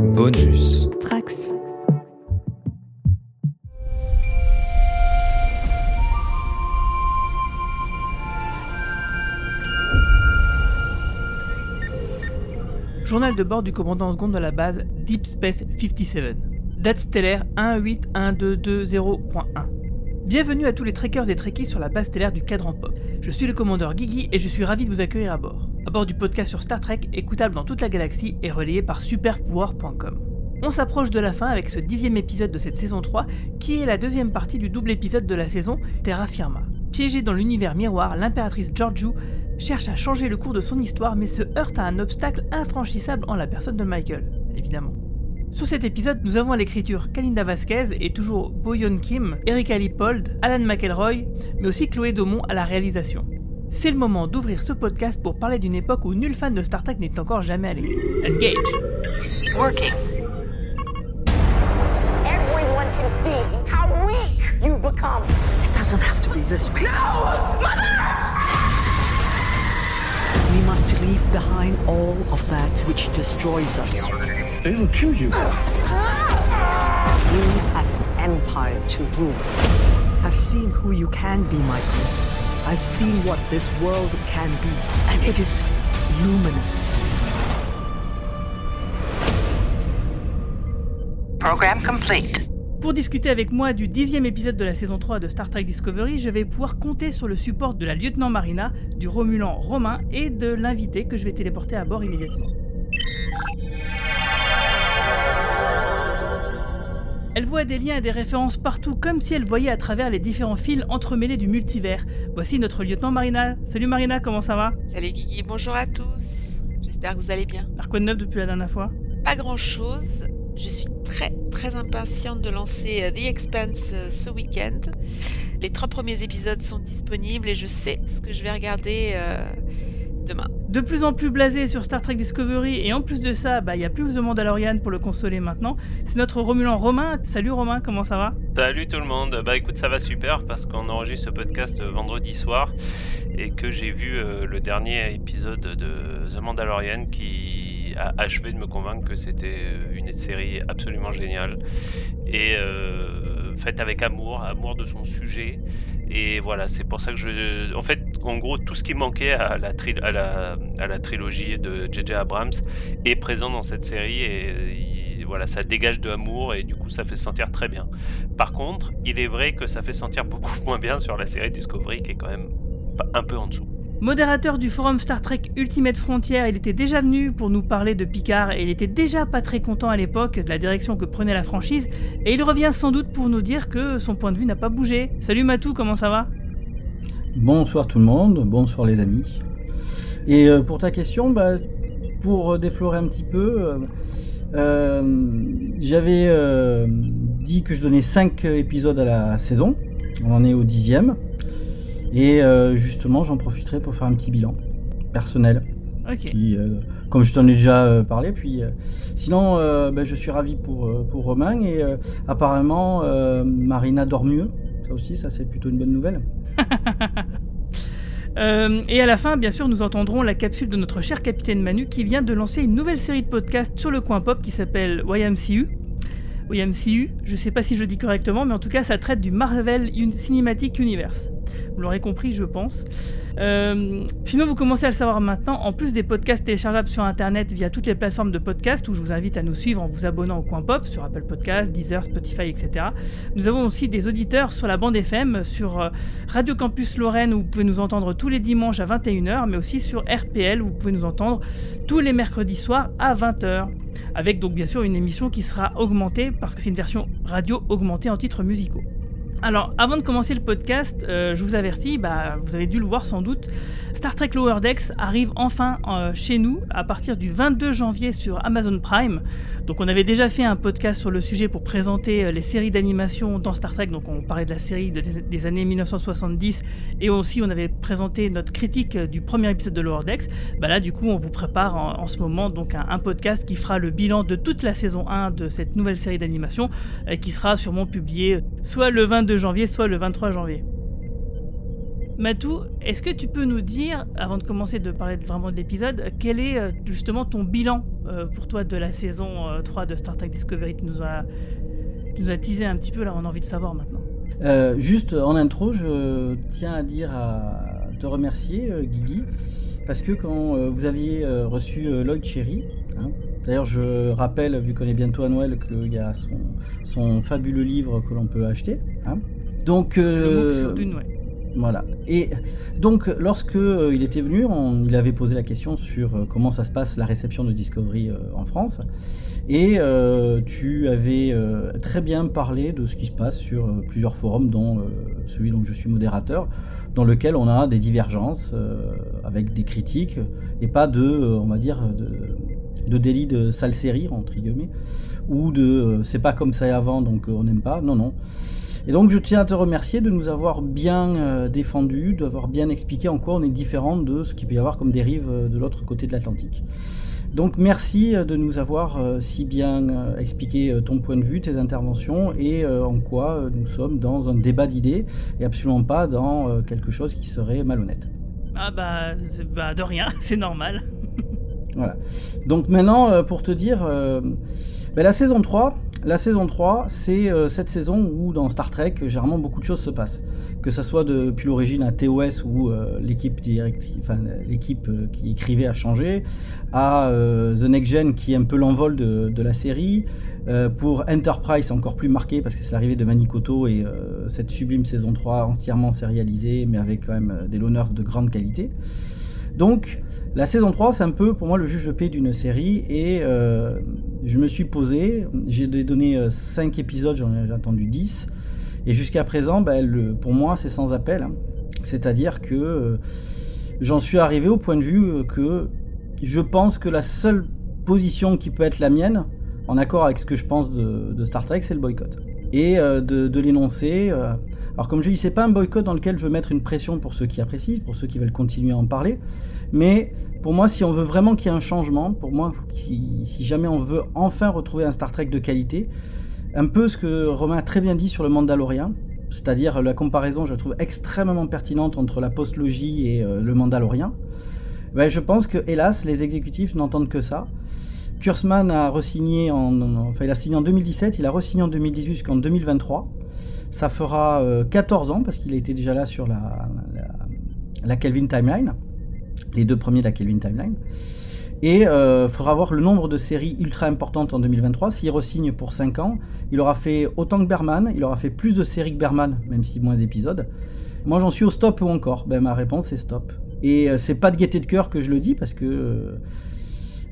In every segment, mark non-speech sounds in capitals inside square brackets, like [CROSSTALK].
Bonus. Trax. Journal de bord du commandant seconde de la base Deep Space 57. Date stellaire 181220.1. Bienvenue à tous les trekkers et trekkies sur la base stellaire du cadran pop. Je suis le commandeur Guigui et je suis ravi de vous accueillir à bord. À bord du podcast sur Star Trek, écoutable dans toute la galaxie et relayé par superpouvoir.com. On s'approche de la fin avec ce dixième épisode de cette saison 3, qui est la deuxième partie du double épisode de la saison Terra Firma. Piégée dans l'univers miroir, l'impératrice Georgiou cherche à changer le cours de son histoire mais se heurte à un obstacle infranchissable en la personne de Michael, évidemment. Sur cet épisode, nous avons à l'écriture Kalinda Vasquez et toujours Boyon Kim, Erika Lipold, Alan McElroy, mais aussi Chloé Daumont à la réalisation. C'est le moment d'ouvrir ce podcast pour parler d'une époque où nul fan de Star Trek n'est encore jamais allé. Engage working. Everyone can see how weak you become. It doesn't have to be this way. No! Mother! We must leave behind all of that which destroys us. They will kill you. We have an empire to rule. I've seen who you can be, Michael. I've seen what this world can be, and it is luminous. Program complete. Pour discuter avec moi du dixième épisode de la saison 3 de Star Trek Discovery, je vais pouvoir compter sur le support de la lieutenant Marina, du Romulan Romain et de l'invité que je vais téléporter à bord immédiatement. Elle voit des liens et des références partout, comme si elle voyait à travers les différents fils entremêlés du multivers. Voici notre lieutenant Marina. Salut Marina, comment ça va? Salut Guigui, bonjour à tous. J'espère que vous allez bien. Alors quoi de neuf depuis la dernière fois? Pas grand chose. Je suis très très impatiente de lancer euh, The Expanse euh, ce week-end. Les trois premiers épisodes sont disponibles et je sais ce que je vais regarder euh, demain. De plus en plus blasé sur Star Trek Discovery, et en plus de ça, bah, il y a plus de Mandalorian pour le consoler maintenant. C'est notre Romulan Romain. Salut Romain, comment ça va? Salut tout le monde, bah écoute ça va super parce qu'on enregistre ce podcast vendredi soir et que j'ai vu euh, le dernier épisode de The Mandalorian qui a achevé de me convaincre que c'était euh, une série absolument géniale et euh, faite avec amour, amour de son sujet et voilà c'est pour ça que je... En fait en gros tout ce qui manquait à la, trilogie de J.J. Abrams est présent dans cette série et il- voilà ça dégage de amour et du coup ça fait se sentir très bien. Par contre, il est vrai que ça fait sentir beaucoup [LAUGHS] moins bien sur la série Discovery qui est quand même un peu en dessous. Modérateur du forum Star Trek Ultimate Frontier, il était déjà venu pour nous parler de Picard et il était déjà pas très content à l'époque de la direction que prenait la franchise et il revient sans doute pour nous dire que son point de vue n'a pas bougé. Salut Matou, comment ça va? Bonsoir tout le monde, bonsoir les amis. Et euh, pour ta question, bah, pour euh, déflorer un petit peu, euh, j'avais dit que je donnais 5 épisodes à la saison. On en est au dixième. Et euh, justement, j'en profiterai pour faire un petit bilan personnel. Ok. Euh, comme je t'en ai déjà euh, parlé, puis sinon, bah, je suis ravi pour, pour Romain et apparemment Marina dort mieux. Ça aussi, ça c'est plutôt une bonne nouvelle. [LAUGHS] Euh, et à la fin, bien sûr, nous entendrons la capsule de notre cher capitaine Manu qui vient de lancer une nouvelle série de podcasts sur le coin pop qui s'appelle YMCU. YMCU, je sais pas si je dis correctement, mais en tout cas, ça traite du Marvel Cinematic Universe. Vous l'aurez compris, je pense. Euh, sinon, vous commencez à le savoir maintenant, en plus des podcasts téléchargeables sur Internet via toutes les plateformes de podcast, où je vous invite à nous suivre en vous abonnant au coin pop, sur Apple Podcasts, Deezer, Spotify, etc. Nous avons aussi des auditeurs sur la bande FM, sur euh, Radio Campus Lorraine, où vous pouvez nous entendre tous les dimanches à 21h, mais aussi sur RPL, où vous pouvez nous entendre tous les mercredis soirs à 20h. Avec donc bien sûr une émission qui sera augmentée, parce que c'est une version radio augmentée en titres musicaux. Alors, avant de commencer le podcast, euh, je vous avertis, bah, vous avez dû le voir sans doute, Star Trek Lower Decks arrive enfin euh, chez nous à partir du 22 janvier sur Amazon Prime. Donc, on avait déjà fait un podcast sur le sujet pour présenter euh, les séries d'animation dans Star Trek. Donc, on parlait de la série de- des, années 1970 et aussi on avait présenté notre critique du premier épisode de Lower Decks. Bah là, du coup, on vous prépare en, ce moment donc un, un podcast qui fera le bilan de toute la saison 1 de cette nouvelle série d'animation qui sera sûrement publié soit le 22 janvier, soit le 23 janvier. Matou, est-ce que tu peux nous dire, avant de commencer de parler vraiment de l'épisode, quel est euh, justement ton bilan euh, pour toi de la saison euh, 3 de Star Trek Discovery? Tu nous as, tu nous as teasé un petit peu, là on a envie de savoir maintenant. Euh, juste en intro, je tiens à dire à te remercier, euh, Guigui, parce que quand euh, vous aviez euh, reçu euh, Lloyd Cherry, hein, d'ailleurs je rappelle, vu qu'on est bientôt à Noël, qu'il y a son, son fabuleux livre que l'on peut acheter. hein. Donc, euh, ouais. Voilà. Et donc, lorsque euh, il était venu, on- il avait posé la question sur euh, comment ça se passe la réception de Discovery euh, en France. Et tu avais très bien parlé de ce qui se passe sur plusieurs forums, dont celui dont je suis modérateur, dans lequel on a des divergences avec des critiques et pas de, on va dire, de, de délit de sale série, entre guillemets, ou de euh, c'est pas comme ça avant donc euh, on n'aime pas. Non, non. Et donc je tiens à te remercier de nous avoir bien euh, défendu, d'avoir bien expliqué en quoi on est différent de ce qu'il peut y avoir comme dérive de l'autre côté de l'Atlantique. Donc merci de nous avoir si bien expliqué ton point de vue, tes interventions et en quoi nous sommes dans un débat d'idées et absolument pas dans quelque chose qui serait malhonnête. Ah bah, bah, de rien, [LAUGHS] c'est normal. Voilà. Donc maintenant, pour te dire, ben, la saison 3, la saison 3, c'est euh, cette saison où dans Star Trek, généralement beaucoup de choses se passent. Que ça soit depuis l'origine à TOS où euh, l'équipe euh, qui écrivait a changé, à The Next Gen qui est un peu l'envol de, la série. Pour Enterprise, encore plus marqué parce que c'est l'arrivée de Manikoto et cette sublime saison 3 entièrement sérialisée, mais avec quand même des loners de grande qualité. Donc, la saison 3, c'est un peu pour moi le juge de paix d'une série et euh, je me suis posé, j'ai donné 5 épisodes, j'en ai attendu 10 et jusqu'à présent, ben, pour moi, c'est sans appel. C'est-à-dire que euh, j'en suis arrivé au point de vue euh, que je pense que la seule position qui peut être la mienne, en accord avec ce que je pense de, Star Trek, c'est le boycott. Et euh, de, l'énoncer. euh, alors comme je dis, c'est pas un boycott dans lequel je veux mettre une pression pour ceux qui apprécient, pour ceux qui veulent continuer à en parler, mais pour moi, si on veut vraiment qu'il y ait un changement, pour moi, si, jamais on veut enfin retrouver un Star Trek de qualité, un peu ce que Romain a très bien dit sur le Mandalorien, c'est-à-dire la comparaison, je trouve extrêmement pertinente entre la postlogie et euh, le Mandalorien. Ben, je pense que, hélas, les exécutifs n'entendent que ça. Kurzman a resigné en, il a signé en 2017, il a resigné en 2018 jusqu'en 2023. Ça fera euh, 14 ans parce qu'il a été déjà là sur la, la, la Kelvin Timeline, les deux premiers de la Kelvin Timeline. Et il faudra voir le nombre de séries ultra importantes en 2023. S'il resigne pour 5 ans, il aura fait autant que Berman, il aura fait plus de séries que Berman, même si moins d'épisodes. Moi j'en suis au stop ou encore? Ben ma réponse est stop. Et euh, c'est pas de gaieté de cœur que je le dis parce que euh,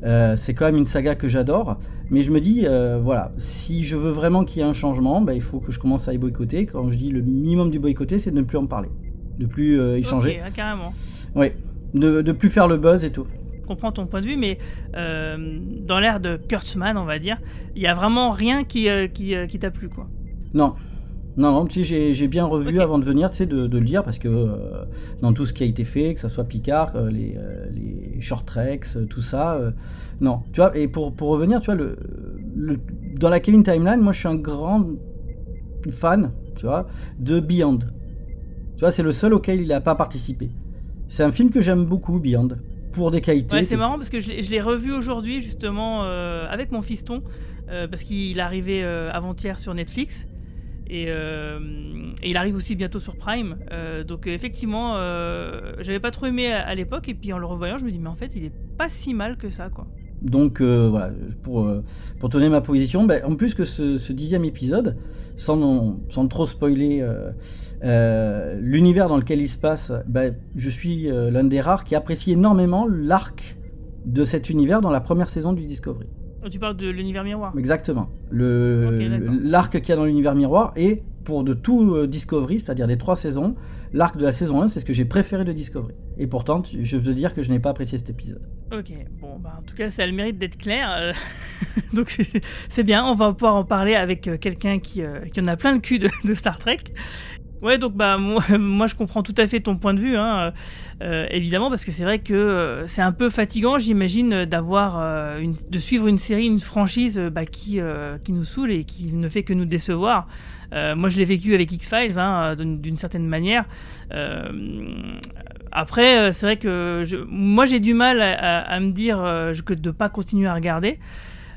euh, c'est quand même une saga que j'adore. Mais je me dis, euh, voilà, si je veux vraiment qu'il y ait un changement, ben, il faut que je commence à y boycotter. Quand je dis le minimum du boycotter, c'est de ne plus en parler, de plus euh, échanger, Ok, ah, carrément. oui, de, de plus faire le buzz et tout. Je comprends ton point de vue, mais euh, dans l'ère de Kurtzman, on va dire, il y a vraiment rien qui, euh, qui, euh, qui t'a plu, quoi. Non. Non, non, tu sais, j'ai- bien revu avant de venir, tu sais, de, de le dire, parce que dans tout ce qui a été fait, que ce soit Picard, les, les short treks, tout ça, non. Tu vois, et pour, pour revenir, tu vois, le, le- dans la Kevin Timeline, moi je suis un grand fan, tu vois, de Beyond. Tu vois, c'est le seul auquel il n'a pas participé. C'est un film que j'aime beaucoup, Beyond, pour des qualités. Ouais, c'est marrant parce que je l'ai je l'ai revu aujourd'hui, justement, euh, avec mon fiston, euh, parce qu'il est arrivé euh, avant-hier sur Netflix. Et, euh, et il arrive aussi bientôt sur Prime. Donc effectivement, j'avais pas trop aimé à, à l'époque. Et puis en le revoyant, je me dis, mais en fait, il est pas si mal que ça, quoi. Donc voilà, pour, pour donner ma position, ben, en plus que ce, ce dixième épisode, sans, sans trop spoiler euh, l'univers dans lequel il se passe, ben, je suis euh, l'un des rares qui apprécie énormément l'arc de cet univers dans la première saison du Discovery. Oh, Tu parles de l'univers miroir. Exactement. L'arc qu'il y a dans l'univers miroir et pour de tout euh, Discovery, c'est-à-dire des trois saisons, l'arc de la saison 1, c'est ce que j'ai préféré de Discovery. Et pourtant, je veux dire que je n'ai pas apprécié cet épisode. Ok, bon, bah, en tout cas, ça a le mérite d'être clair. euh, [LAUGHS] Donc, c'est- bien. On va pouvoir en parler avec quelqu'un qui, euh, qui en a plein le cul de, de Star Trek. Ouais, donc bah moi, [LAUGHS] moi, je comprends tout à fait ton point de vue, hein, euh, évidemment, parce que c'est vrai que euh, c'est un peu fatigant, j'imagine, d'avoir euh, une, de suivre une série, une franchise bah, qui qui nous saoule et qui ne fait que nous décevoir. moi, je l'ai vécu avec X Files, hein, d'une certaine manière. après, c'est vrai que je, moi, j'ai du mal à, à me dire que de pas continuer à regarder.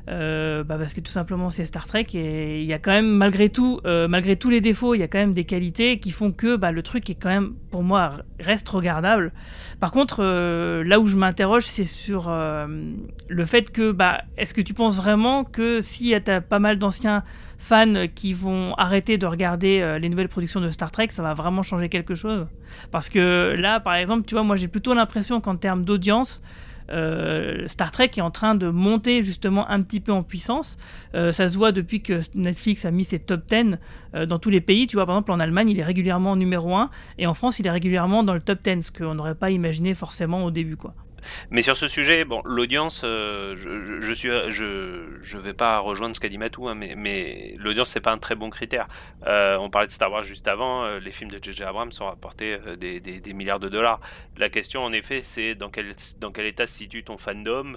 Euh, bah parce que tout simplement c'est Star Trek et il y a quand même malgré tout, euh, malgré tous les défauts, il y a quand même des qualités qui font que bah, le truc est quand même pour moi reste regardable. Par contre, euh, là où je m'interroge, c'est sur le fait que bah est-ce que tu penses vraiment que si a pas mal d'anciens fans qui vont arrêter de regarder les nouvelles productions de Star Trek, ça va vraiment changer quelque chose? Parce que là, par exemple, tu vois, moi j'ai plutôt l'impression qu'en termes d'audience, euh, Star Trek est en train de monter justement un petit peu en puissance. Euh, ça se voit depuis que Netflix a mis ses top 10 euh, dans tous les pays. Tu vois, par exemple, en Allemagne, il est régulièrement numéro 1 et en France, il est régulièrement dans le top 10, ce qu'on n'aurait pas imaginé forcément au début. quoi. Mais sur ce sujet, bon, l'audience, euh, je, je, suis, je, je vais pas rejoindre ce qu'a dit Matou, hein, mais, mais l'audience c'est pas un très bon critère. Euh, on parlait de Star Wars juste avant, euh, les films de J.J. Abrams ont rapporté des, des, des, milliards de dollars. La question, en effet, c'est dans quel, dans quel état se situe ton fandom,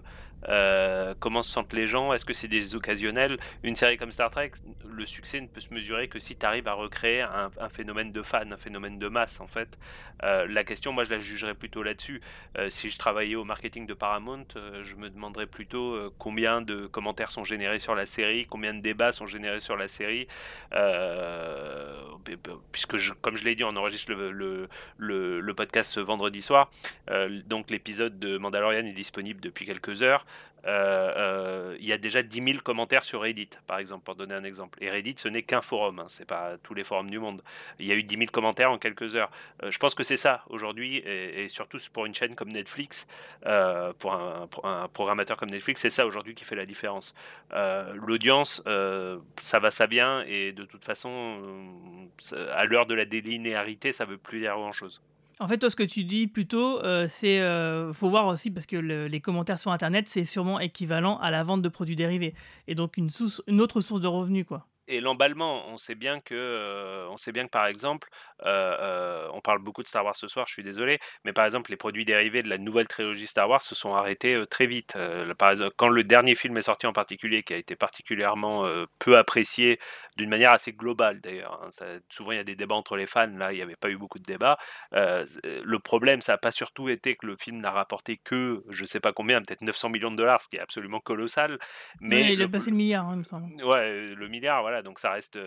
euh, comment se sentent les gens? Est-ce que c'est des occasionnels? Une série comme Star Trek, le succès ne peut se mesurer que si tu arrives à recréer un, phénomène de fan, un phénomène de masse en fait. Euh, la question, moi je la jugerais plutôt là-dessus. Euh, si je travaillais au marketing de Paramount, je me demanderais plutôt combien de commentaires sont générés sur la série, combien de débats sont générés sur la série. puisque, comme je l'ai dit, on enregistre le podcast ce vendredi soir. donc l'épisode de Mandalorian est disponible depuis quelques heures. Euh, euh, il y a déjà 10 000 commentaires sur Reddit, par exemple, pour donner un exemple. Et Reddit, ce n'est qu'un forum, hein, c'est pas tous les forums du monde. Il y a eu 10 000 commentaires en quelques heures. Euh, je pense que c'est ça aujourd'hui, et, surtout pour une chaîne comme Netflix, pour un, programmateur comme Netflix, c'est ça aujourd'hui qui fait la différence. L'audience, ça va, ça vient, et de toute façon, à l'heure de la délinéarité, ça veut plus dire grand-chose. En fait, toi, ce que tu dis plutôt, euh, c'est euh, faut voir aussi parce que les commentaires sur Internet, c'est sûrement équivalent à la vente de produits dérivés. Et donc une, autre source de revenus, quoi et l'emballement, on sait bien que, euh, on sait bien que par exemple, euh, euh, on parle beaucoup de Star Wars ce soir, je suis désolé, mais par exemple les produits dérivés de la nouvelle trilogie Star Wars se sont arrêtés très vite. par exemple, quand le dernier film est sorti en particulier, qui a été particulièrement peu apprécié d'une manière assez globale d'ailleurs. Hein, souvent il y a des débats entre les fans, là il n'y avait pas eu beaucoup de débats. le problème, ça n'a pas surtout été que le film n'a rapporté que, je sais pas combien, peut-être 900 millions de dollars, ce qui est absolument colossal. Mais il a passé le milliard, hein, il me semble. Ouais, le milliard, voilà donc ça reste.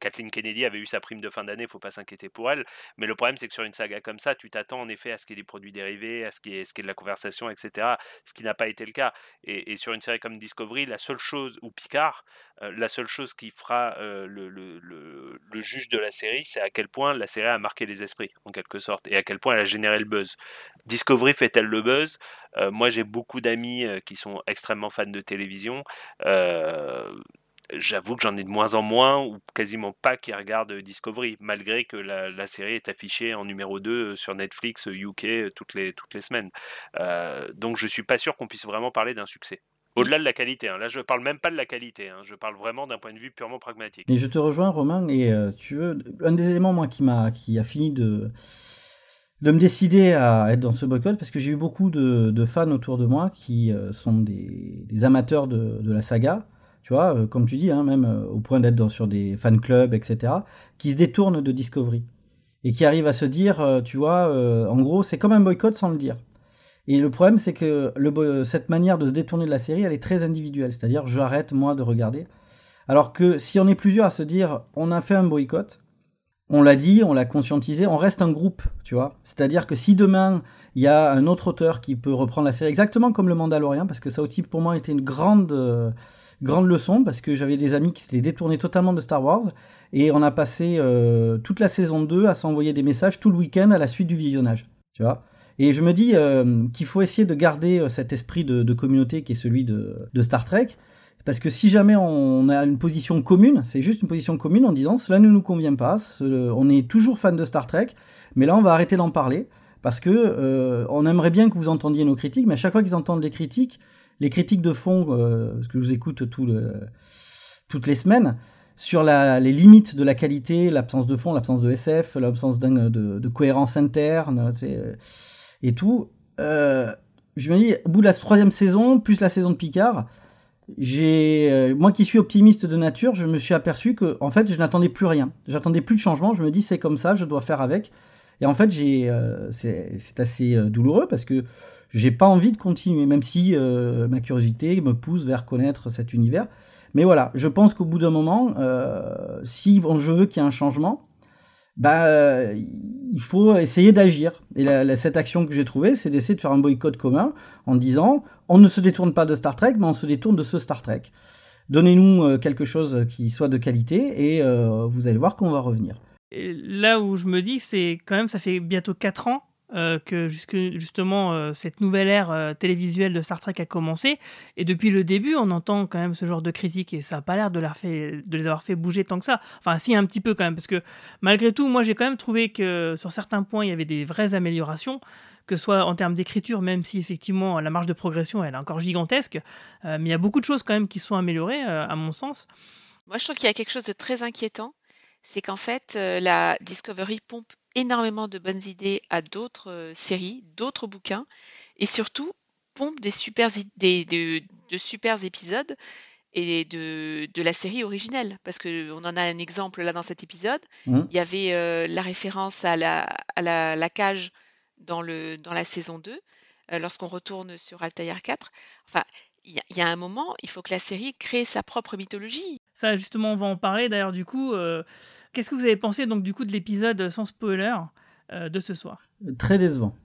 Kathleen Kennedy avait eu sa prime de fin d'année, faut pas s'inquiéter pour elle. Mais le problème, c'est que sur une saga comme ça, tu t'attends en effet à ce qu'il y ait des produits dérivés, à ce qu'il y ait, ce de la conversation, etc. Ce qui n'a pas été le cas. Et, sur une série comme Discovery, la seule chose, ou Picard, la seule chose qui fera le, le, le, juge de la série, c'est à quel point la série a marqué les esprits, en quelque sorte, et à quel point elle a généré le buzz. Discovery fait-elle le buzz? Moi, j'ai beaucoup d'amis qui sont extrêmement fans de télévision j'avoue que j'en ai de moins en moins ou quasiment pas qui regardent Discovery, malgré que la, série est affichée en numéro 2 euh, sur Netflix UK euh, toutes les, toutes les semaines. Euh, donc je suis pas sûr qu'on puisse vraiment parler d'un succès. Au-delà de la qualité, hein. là je parle même pas de la qualité, hein. je parle vraiment d'un point de vue purement pragmatique. Et je te rejoins Romain, et tu veux, un des éléments moi qui m'a qui a fini de de me décider à être dans ce boycott parce que j'ai eu beaucoup de, fans autour de moi qui sont des, amateurs de, de, la saga tu vois, euh, comme tu dis, hein, même euh, au point d'être sur des fan clubs, etc., qui se détournent de Discovery et qui arrivent à se dire, euh, tu vois, en gros, c'est comme un boycott sans le dire. Et le problème, c'est que cette manière de se détourner de la série, elle est très individuelle, c'est-à-dire j'arrête moi de regarder. Alors que si on est plusieurs à se dire, on a fait un boycott, on l'a dit, on l'a conscientisé, on reste un groupe, tu vois. C'est-à-dire que si demain il y a un autre auteur qui peut reprendre la série, exactement comme le Mandalorian, parce que ça aussi pour moi était une grande grande leçon parce que j'avais des amis qui s'étaient détournés totalement de Star Wars et on a passé euh, toute la saison 2 à s'envoyer des messages tout le week-end à la suite du visionnage. Tu vois et je me dis euh, qu'il faut essayer de garder euh, cet esprit de, communauté qui est celui de, Star Trek. Parce que si jamais on a une position commune, c'est juste une position commune en disant cela ne nous convient pas, on est toujours fan de Star Trek, mais là on va arrêter d'en parler parce que on aimerait bien que vous entendiez nos critiques, mais à chaque fois qu'ils entendent les critiques, les critiques de fond, euh, que je vous écoute toutes les semaines, sur les limites de la qualité, l'absence de fond, l'absence de SF, l'absence de, cohérence interne, euh, et tout. Euh, je me dis, au bout de la troisième saison, plus la saison de Picard, moi qui suis optimiste de nature, je me suis aperçu que, en fait, je n'attendais plus rien. J'attendais plus de changement. Je me dis, c'est comme ça, je dois faire avec. Et en fait, c'est, assez douloureux parce que j'ai pas envie de continuer, même si euh, ma curiosité me pousse vers connaître cet univers. Mais voilà, je pense qu'au bout d'un moment, euh, si je veux qu'il y ait un changement, bah, euh, il faut essayer d'agir. Et cette action que j'ai trouvée, c'est d'essayer de faire un boycott commun en disant on ne se détourne pas de Star Trek, mais on se détourne de ce Star Trek. Donnez-nous quelque chose qui soit de qualité et vous allez voir qu'on va revenir. Là où je me dis, c'est quand même, ça fait bientôt 4 ans euh, que jusque, justement euh, cette nouvelle ère euh, télévisuelle de Star Trek a commencé. Et depuis le début, on entend quand même ce genre de critiques et ça n'a pas l'air de, de les avoir fait bouger tant que ça. Enfin, si, un petit peu quand même, parce que malgré tout, moi j'ai quand même trouvé que sur certains points, il y avait des vraies améliorations, que ce soit en termes d'écriture, même si effectivement la marge de progression elle est encore gigantesque. Mais il y a beaucoup de choses quand même qui sont améliorées, à mon sens. Moi, je trouve qu'il y a quelque chose de très inquiétant, c'est qu'en fait, la Discovery pompe énormément de bonnes idées à d'autres euh, séries, d'autres bouquins, et surtout pompe des super, des, de, de super épisodes et de, de la série originelle. Parce qu'on en a un exemple là dans cet épisode. Mhm. Il y avait euh, la référence à la, à la, la cage dans, le, dans la saison 2, euh, lorsqu'on retourne sur Altair 4. Enfin, il y, a- il y a un moment, il faut que la série crée sa propre mythologie. Ça, justement, on va en parler. D'ailleurs, du coup, euh, qu'est-ce que vous avez pensé donc du coup de l'épisode sans spoiler euh, de ce soir? Très décevant.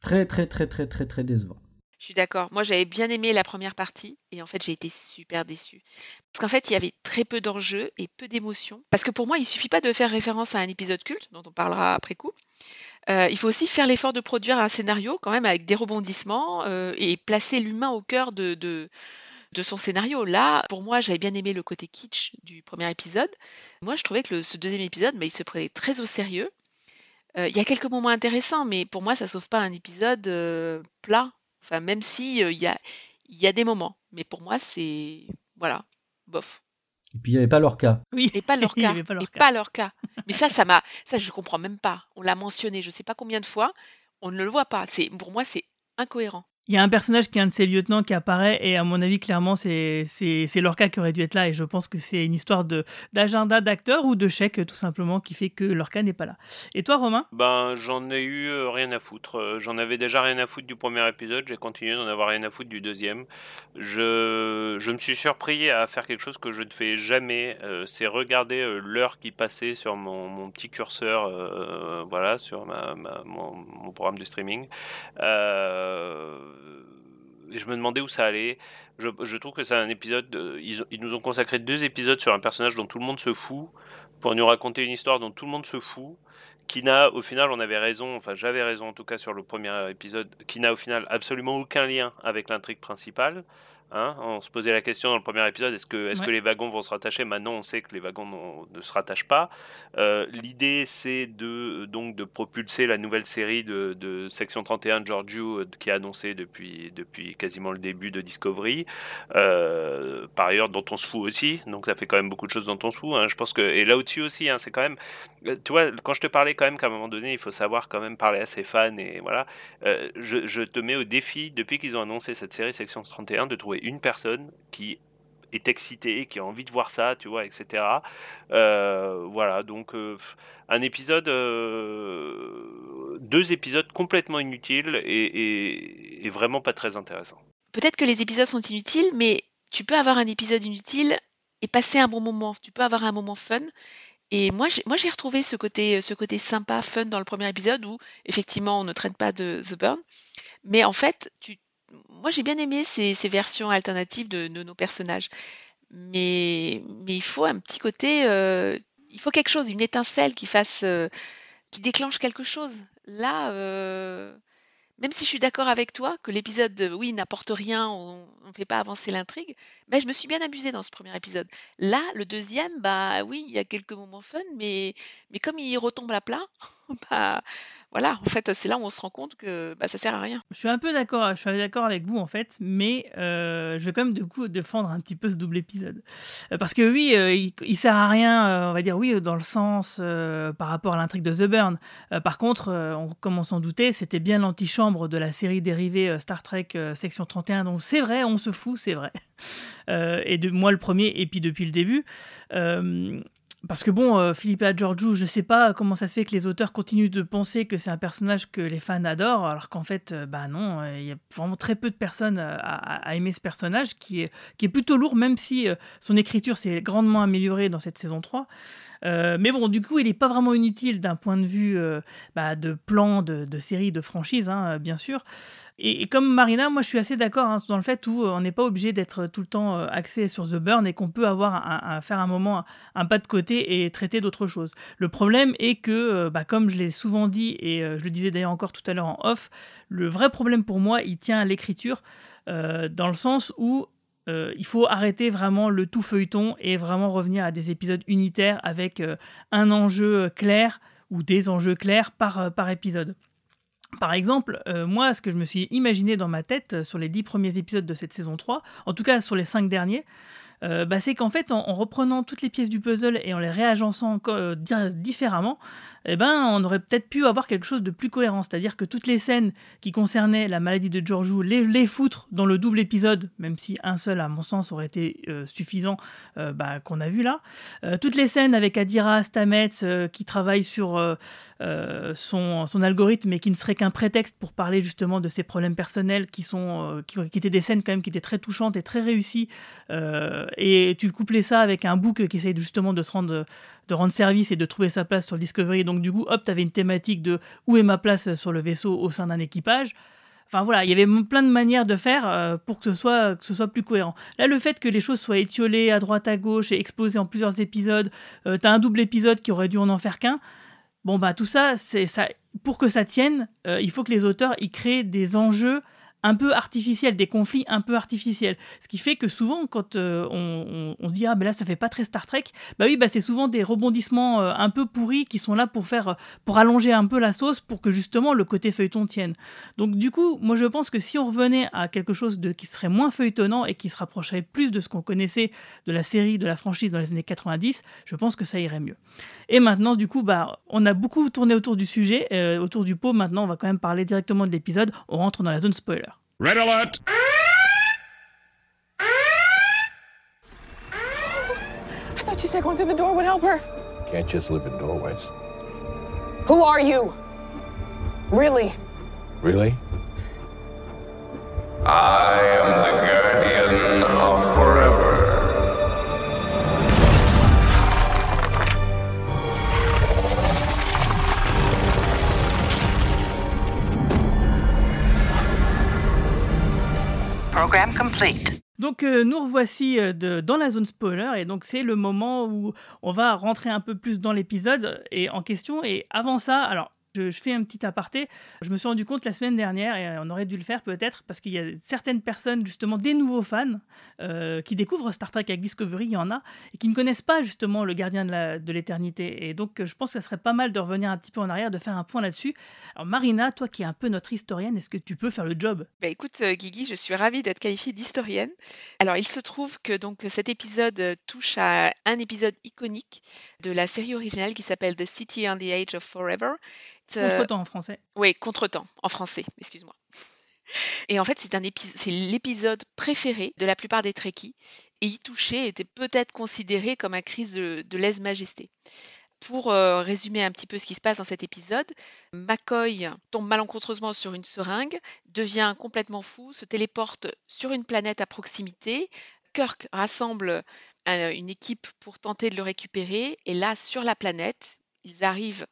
Très, très, très, très, très, très décevant. Je suis d'accord. Moi, j'avais bien aimé la première partie et en fait, j'ai été super déçue. Parce qu'en fait, il y avait très peu d'enjeux et peu d'émotions. Parce que pour moi, il suffit pas de faire référence à un épisode culte, dont on parlera après coup. Euh, il faut aussi faire l'effort de produire un scénario quand même avec des rebondissements euh, et placer l'humain au cœur de, de, de son scénario. Là, pour moi, j'avais bien aimé le côté kitsch du premier épisode. Moi, je trouvais que le- ce deuxième épisode, bah, il se prenait très au sérieux. Euh, Il y a quelques moments intéressants, mais pour moi, ça sauve pas un épisode euh, plat. Enfin, même si euh, il y a, il y a des moments. Mais pour moi, c'est... Voilà, bof. Et puis il n'y avait pas leur cas. Oui. Et pas leur cas. avait pas leur et cas. pas leur cas. Mais ça, ça m'a... Ça, je comprends même pas. On l'a mentionné je sais pas combien de fois. On ne le voit pas. C'est Pour moi, c'est incohérent. Il y a un personnage qui est un de ses lieutenants qui apparaît et à mon avis clairement c'est Lorca qui aurait dû être là et je pense que c'est une histoire d'agenda d'acteur ou de chèque tout simplement qui fait que Lorca n'est pas là. Et toi Romain? Ben, j'en ai eu euh, rien à foutre. Euh, J'en avais déjà rien à foutre du premier épisode, j'ai continué d'en avoir rien à foutre du deuxième. Je, je me suis surpris à faire quelque chose que je ne fais jamais, euh, c'est regarder l'heure qui passait sur mon, mon petit curseur, voilà, sur mon, programme de streaming. Et je me demandais où ça allait. Je, trouve que c'est un épisode. de- ils, ils nous ont consacré deux épisodes sur un personnage dont tout le monde se fout, pour nous raconter une histoire dont tout le monde se fout qui n'a au final on avait raison enfin j'avais raison en tout cas sur le premier épisode qui n'a au final absolument aucun lien avec l'intrigue principale hein. on se posait la question dans le premier épisode est-ce que est-ce Ouais. que les wagons vont se rattacher? Maintenant on sait que les wagons ne se rattachent pas Euh, l'idée c'est de donc de propulser la nouvelle série de, de section 31 de Giorgio euh, qui est annoncée depuis depuis quasiment le début de Discovery euh, par ailleurs dont on se fout aussi donc ça fait quand même beaucoup de choses dont on se fout hein. je pense que et là au-dessus aussi hein, c'est quand même tu vois, quand je te parlais quand même qu'à un moment donné, il faut savoir quand même parler à ses fans et voilà, euh, je, te mets au défi, depuis qu'ils ont annoncé cette série Section 31, de trouver une personne qui est excitée, qui a envie de voir ça, tu vois, etc. Euh, voilà, donc euh, un épisode, euh, deux épisodes complètement inutiles et- et vraiment pas très intéressants. Peut-être que les épisodes sont inutiles, mais tu peux avoir un épisode inutile et passer un bon moment. Tu peux avoir un moment fun. Et moi, j'ai, moi, j'ai retrouvé ce côté, ce côté sympa, fun dans le premier épisode où, effectivement, on ne traite pas de The Burn. Mais en fait, tu, moi, j'ai bien aimé ces, ces versions alternatives de, de nos personnages. Mais, mais il faut un petit côté, euh, il faut quelque chose, une étincelle qui fasse, euh, qui déclenche quelque chose. Là, euh, même si je suis d'accord avec toi que l'épisode, oui, n'apporte rien, on ne fait pas avancer l'intrigue, mais je me suis bien amusée dans ce premier épisode. Là, le deuxième, bah oui, il y a quelques moments fun, mais, mais comme il retombe à plat, [LAUGHS] bah voilà, en fait, c'est là où on se rend compte que bah, ça sert à rien. Je suis un peu d'accord, je suis d'accord avec vous en fait, mais euh, je vais quand même du coup défendre un petit peu ce double épisode. Euh, parce que oui, euh, il, il sert à rien, on va dire oui, dans le sens par rapport à l'intrigue de The Burn. Par contre, on, comme on s'en doutait, c'était bien l'antichambre de la série dérivée Star Trek section 31, donc c'est vrai, on se fout, c'est vrai. [LAUGHS] Et de moi le premier, et puis depuis le début. Parce que bon, euh, Philippe Georgiou, je sais pas comment ça se fait que les auteurs continuent de penser que c'est un personnage que les fans adorent, alors qu'en fait, euh, bah non, euh, il y a vraiment très peu de personnes euh, à, aimer ce personnage, qui est, qui est plutôt lourd, même si son écriture s'est grandement améliorée dans cette saison 3. Euh, mais bon, du coup, il n'est pas vraiment inutile d'un point de vue euh, bah, de plan, de, série, de franchise, hein, euh, bien sûr. Et, comme Marina, moi, je suis assez d'accord hein, dans le fait où on n'est pas obligé d'être tout le temps axé sur The Burn et qu'on peut avoir un, un- faire un moment, un, pas de côté et traiter d'autres choses. Le problème est que, bah, comme je l'ai souvent dit, et je le disais d'ailleurs encore tout à l'heure en off, le vrai problème pour moi, il tient à l'écriture, dans le sens où euh, il faut arrêter vraiment le tout feuilleton et vraiment revenir à des épisodes unitaires avec euh, un enjeu clair ou des enjeux clairs par, euh, par épisode. Par exemple, euh, moi, ce que je me suis imaginé dans ma tête euh, sur les dix premiers épisodes de cette saison 3, en tout cas sur les cinq derniers, euh, bah, c'est qu'en fait, en, en reprenant toutes les pièces du puzzle et en les réagençant euh, différemment, eh ben, on aurait peut-être pu avoir quelque chose de plus cohérent. C'est-à-dire que toutes les scènes qui concernaient la maladie de Giorgio, les, les foutre dans le double épisode, même si un seul, à mon sens, aurait été euh, suffisant, euh, bah, qu'on a vu là. Euh, toutes les scènes avec Adira Stamets qui travaille sur son, son algorithme et qui ne serait qu'un prétexte pour parler justement de ses problèmes personnels qui, sont, qui, étaient des scènes quand même qui étaient très touchantes et très réussies. Et tu couplais ça avec un book qui essaye justement de se rendre de rendre service et de trouver sa place sur le Discovery. Donc du coup, hop, tu avais une thématique de où est ma place sur le vaisseau au sein d'un équipage. Enfin voilà, il y avait plein de manières de faire euh, pour que ce, soit, plus cohérent. Là, le fait que les choses soient étiolées à droite, à gauche et exposées en plusieurs épisodes, euh, tu as un double épisode qui aurait dû en en faire qu'un. Bon, bah tout ça, c'est ça. Pour que ça tienne, euh, il faut que les auteurs ils créent des enjeux un peu artificiels, des conflits un peu artificiels. Ce qui fait que souvent, quand euh, on, dit ah mais là ça fait pas très Star Trek, bah oui bah c'est souvent des rebondissements euh, un peu pourris qui sont là pour faire pour allonger un peu la sauce pour que justement le côté feuilleton tienne. Donc du coup, moi je pense que si on revenait à quelque chose de qui serait moins feuilletonnant et qui se rapprocherait plus de ce qu'on connaissait de la série, de la franchise dans les années 90, je pense que ça irait mieux. Et maintenant, du coup, bah, on a beaucoup tourné autour du sujet, euh, autour du pot. Maintenant, on va quand même parler directement de l'épisode. On rentre dans la zone spoiler. Red alert! I thought you said going through the door would help her. Can't just live in doorways. Who are you? Really? Really? I Donc euh, nous revoici euh, de- dans la zone spoiler et donc c'est le moment où on va rentrer un peu plus dans l'épisode et en question. Et avant ça alors je, fais un petit aparté. Je me suis rendu compte la semaine dernière, et on aurait dû le faire peut-être, parce qu'il y a certaines personnes, justement, des nouveaux fans, euh, qui découvrent Star Trek avec Discovery, il y en a, et qui ne connaissent pas justement le gardien de l'éternité. Et donc, je pense que ça serait pas mal de revenir un petit peu en arrière, de faire un point là-dessus. Alors, Marina, toi qui es un peu notre historienne, est-ce que tu peux faire le job? Bah écoute, euh, Guigui, je suis ravie d'être qualifiée d'historienne. Alors, il se trouve que donc cet épisode euh, touche à un épisode iconique de la série originale qui s'appelle The City on the Age of Forever. Euh, Contre-temps en français. Oui, Contretemps, en français, excuse-moi. Et en fait, c'est un épi- c'est l'épisode préféré de la plupart des Trekkies. Et y toucher était peut-être considéré comme un crise de, de lèse-majesté. Pour euh, résumer un petit peu ce qui se passe dans cet épisode, McCoy tombe malencontreusement sur une seringue, devient complètement fou, se téléporte sur une planète à proximité. Kirk rassemble euh, une équipe pour tenter de le récupérer. Et là, sur la planète, ils arrivent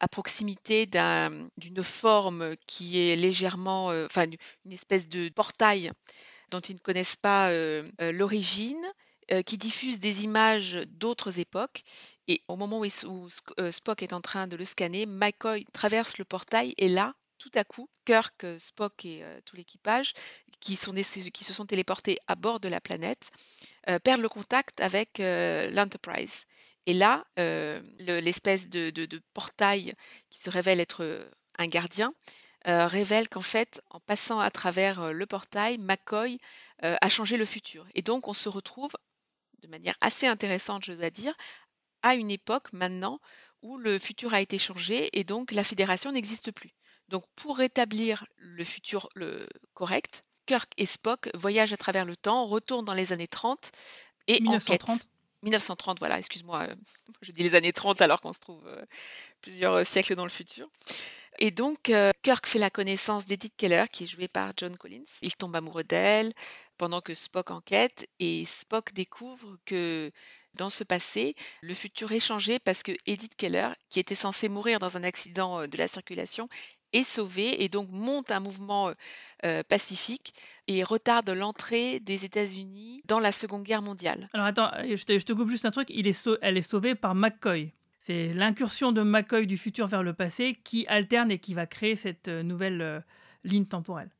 à proximité d'un- d'une forme qui est légèrement, euh, enfin, une espèce de portail dont ils ne connaissent pas euh, euh, l'origine, qui diffuse des images d'autres époques. Et au moment où, Spock est en train de le scanner, McCoy traverse le portail et là, tout à coup, Kirk, euh, Spock et euh, tout l'équipage qui, se sont téléportés à bord de la planète euh, perdent le contact avec l'Enterprise. Et là, le- l'espèce de, de- portail qui se révèle être un gardien, révèle qu'en fait, en passant à travers le portail, McCoy a changé le futur. Et donc, on se retrouve de manière assez intéressante, je dois dire, à une époque maintenant où le futur a été changé et donc la fédération n'existe plus. Donc, pour rétablir le futur le correct, Kirk et Spock voyagent à travers le temps, retournent dans les années 30 et 1930. enquêtent. 1930, voilà, excuse-moi, euh, [LAUGHS] je dis les années 30 alors qu'on se trouve euh, plusieurs euh, siècles dans le futur. Et donc, euh, Kirk fait la connaissance d'Edith Keller, qui est jouée par John Collins. Il tombe amoureux d'elle pendant que Spock enquête, et Spock découvre que dans ce passé, le futur est changé parce que Edith Keller, qui était censée mourir dans un accident de la circulation, est sauvée et donc monte un mouvement euh, euh, pacifique et retarde l'entrée des États-Unis dans la Seconde Guerre mondiale. Alors attends, euh, je te, je te coupe juste un truc. Il est sau- elle est sauvée par McCoy. C'est l'incursion de McCoy du futur vers le passé qui alterne et qui va créer cette nouvelle euh, ligne temporelle.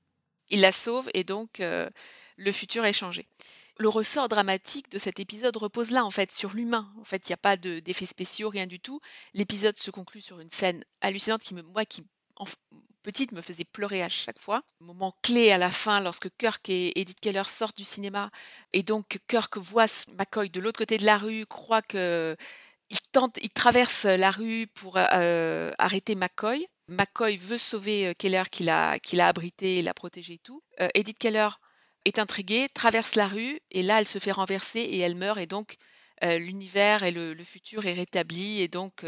Il la sauve et donc euh, le futur est changé. Le ressort dramatique de cet épisode repose là, en fait, sur l'humain. En fait, il n'y a pas de- d'effets spéciaux, rien du tout. L'épisode se conclut sur une scène hallucinante qui me, moi, qui petite me faisait pleurer à chaque fois. Moment clé à la fin lorsque Kirk et Edith Keller sortent du cinéma et donc Kirk voit McCoy de l'autre côté de la rue, croit que il tente, il traverse la rue pour euh, arrêter McCoy. McCoy veut sauver euh, Keller qui l'a qui abrité, l'a protégé et tout. Euh, Edith Keller est intriguée, traverse la rue et là elle se fait renverser et elle meurt et donc l'univers et le, futur est rétabli et donc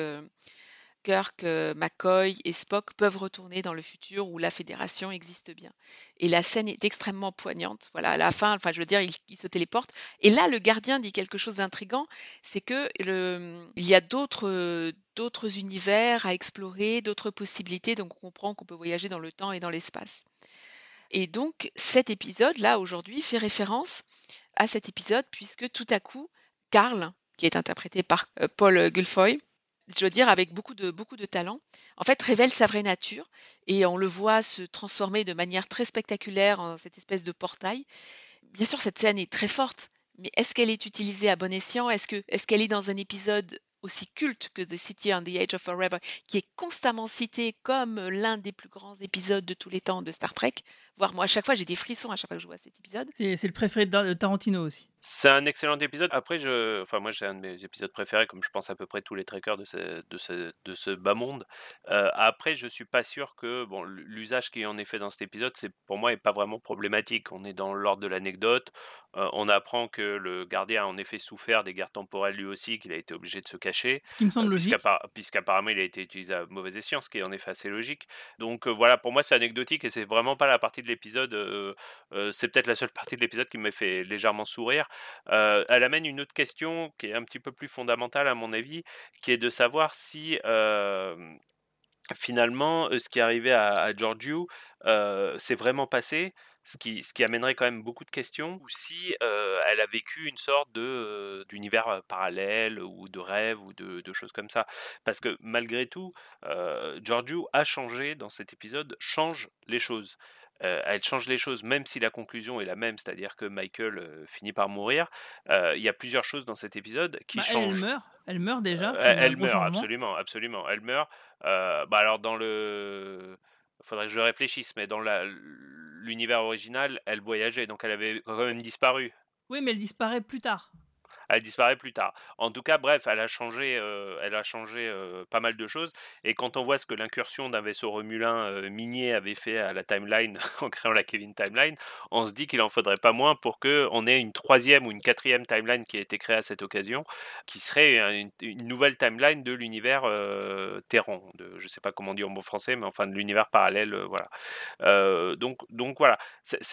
Kirk, euh, McCoy et Spock peuvent retourner dans le futur où la Fédération existe bien. Et la scène est extrêmement poignante. Voilà, à la fin, enfin, je veux dire, il, il se téléporte. Et là, le gardien dit quelque chose d'intrigant, c'est que il y a d'autres univers à explorer, d'autres possibilités. Donc, on comprend qu'on peut voyager dans le temps et dans l'espace. Et donc, cet épisode-là, aujourd'hui, fait référence à cet épisode, puisque tout à coup, Carl, qui est interprété par euh, Paul Guilfoyle, je dois dire avec beaucoup de, beaucoup de talent, en fait, révèle sa vraie nature et on le voit se transformer de manière très spectaculaire en cette espèce de portail. Bien sûr, cette scène est très forte, mais est-ce qu'elle est utilisée à bon escient? Est-ce que, est-ce qu'elle est dans un épisode aussi culte que The City on the Edge of Forever, qui est constamment cité comme l'un des plus grands épisodes de tous les temps de Star Trek? Voire moi, à chaque fois, j'ai des frissons à chaque fois que je vois cet épisode. C'est c'est le préféré de Tarantino aussi. C'est un excellent épisode. Après, je, enfin moi, c'est un de mes épisodes préférés, comme je pense à peu près tous les trekkers de ce, de ce, de ce bas monde. Euh, après, je suis pas sûr que bon, l'usage qui en est fait dans cet épisode, c'est pour moi, est pas vraiment problématique. On est dans l'ordre de l'anecdote. Euh, on apprend que le gardien a en effet souffert des guerres temporelles lui aussi, qu'il a été obligé de se cacher. Ce qui me semble Euh, logique. puisqu'appar- Puisqu'apparemment, il a été utilisé à mauvais escient, ce qui est en effet assez logique. Donc euh, voilà, pour moi, c'est anecdotique et c'est vraiment pas la partie de l'épisode. c'est peut-être la seule partie de l'épisode qui m'a fait légèrement sourire. Elle amène une autre question qui est un petit peu plus fondamentale à mon avis, qui est de savoir si finalement ce qui est arrivé à, à Giorgio s'est vraiment passé. Ce qui, ce qui amènerait quand même beaucoup de questions, ou si elle a vécu une sorte de d'univers parallèle ou de rêve ou de, de choses comme ça. Parce que malgré tout, euh, Giorgio a changé dans cet épisode, change les choses. Euh, elle change les choses, même si la conclusion est la même, c'est-à-dire que Michael euh, finit par mourir. Euh, Il y a plusieurs choses dans cet épisode qui Bah, elle, elle changent. meurt. Elle meurt déjà. Elle meurt, changement. absolument, absolument. Elle meurt. Bah alors dans le, faudrait que je réfléchisse, mais dans l'univers original, elle voyageait, donc elle avait quand même disparu. Oui, mais elle disparaît plus tard. Elle disparaît plus tard. En tout cas, bref, elle a changé, euh, elle a changé euh, pas mal de choses. Et quand on voit ce que l'incursion d'un vaisseau remulin euh, minier avait fait à la timeline [LAUGHS] en créant la Kevin Timeline, on se dit qu'il en faudrait pas moins pour que on ait une troisième ou une quatrième timeline qui a été créée à cette occasion, qui serait un- une, nouvelle timeline de l'univers Terran. De, je sais pas comment dit en bon français, mais enfin de l'univers parallèle, voilà. Donc, donc voilà.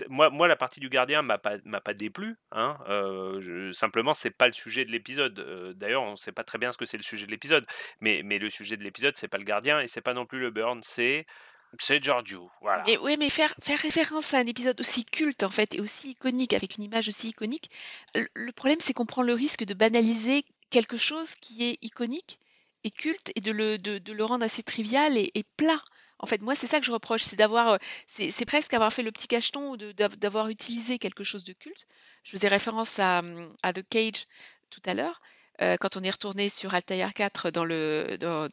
Moi, moi, la partie du gardien m'a pas, m'a pas déplu. Hein. Je- simplement, c'est pas le sujet de l'épisode. D'ailleurs, on sait pas très bien ce que c'est le sujet de l'épisode. Mais, mais le sujet de l'épisode, c'est pas le gardien et c'est pas non plus le burn. C'est c'est Giorgio. Voilà. Et oui, mais faire, faire référence à un épisode aussi culte en fait et aussi iconique avec une image aussi iconique, le, problème c'est qu'on prend le risque de banaliser quelque chose qui est iconique et culte et de le, de, le rendre assez trivial et plat. En fait, moi, c'est ça que je reproche, c'est d'avoir, euh, c'est presque avoir fait le petit cacheton ou d'avoir utilisé quelque chose de culte. Je faisais référence à, hum, à The Cage tout à l'heure. euh, quand on est retourné sur Altair 4 dans, le, dans,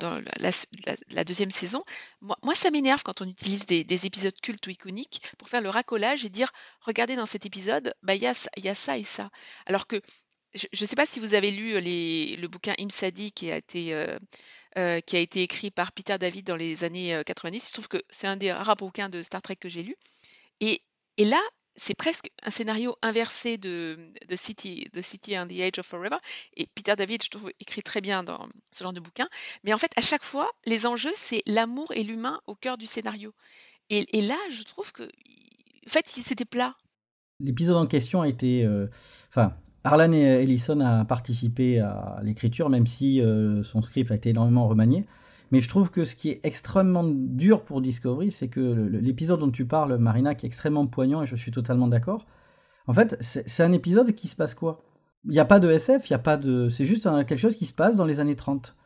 la, deuxième saison, moi, ça m'énerve quand on utilise des, des épisodes cultes ou iconiques pour faire le racolage et dire regardez dans cet épisode, bah, y, y a ça et ça. Alors que je ne sais pas si vous avez lu les, le bouquin Imsadi qui a été. euh, euh, qui a été écrit par Peter David dans les années euh, 90. Je trouve que c'est un des rares bouquins de Star Trek que j'ai lu. Et, là, c'est presque un scénario inversé de, de City, The City and the Age of Forever. Et Peter David, je trouve, écrit très bien dans ce genre de bouquin. Mais en fait, à chaque fois, les enjeux, c'est l'amour et l'humain au cœur du scénario. Et, et là, je trouve que, en fait, c'était plat. L'épisode en question a été. euh, Enfin, Harlan et Ellison a participé à l'écriture, même si euh, son script a été énormément remanié. Mais je trouve que ce qui est extrêmement dur pour Discovery, c'est que l'épisode dont tu parles, Marina, qui est extrêmement poignant, et je suis totalement d'accord, en fait, c'est un épisode qui se passe quoi? Il n'y a pas de SF, il y a pas de. C'est juste quelque chose qui se passe dans les années 30.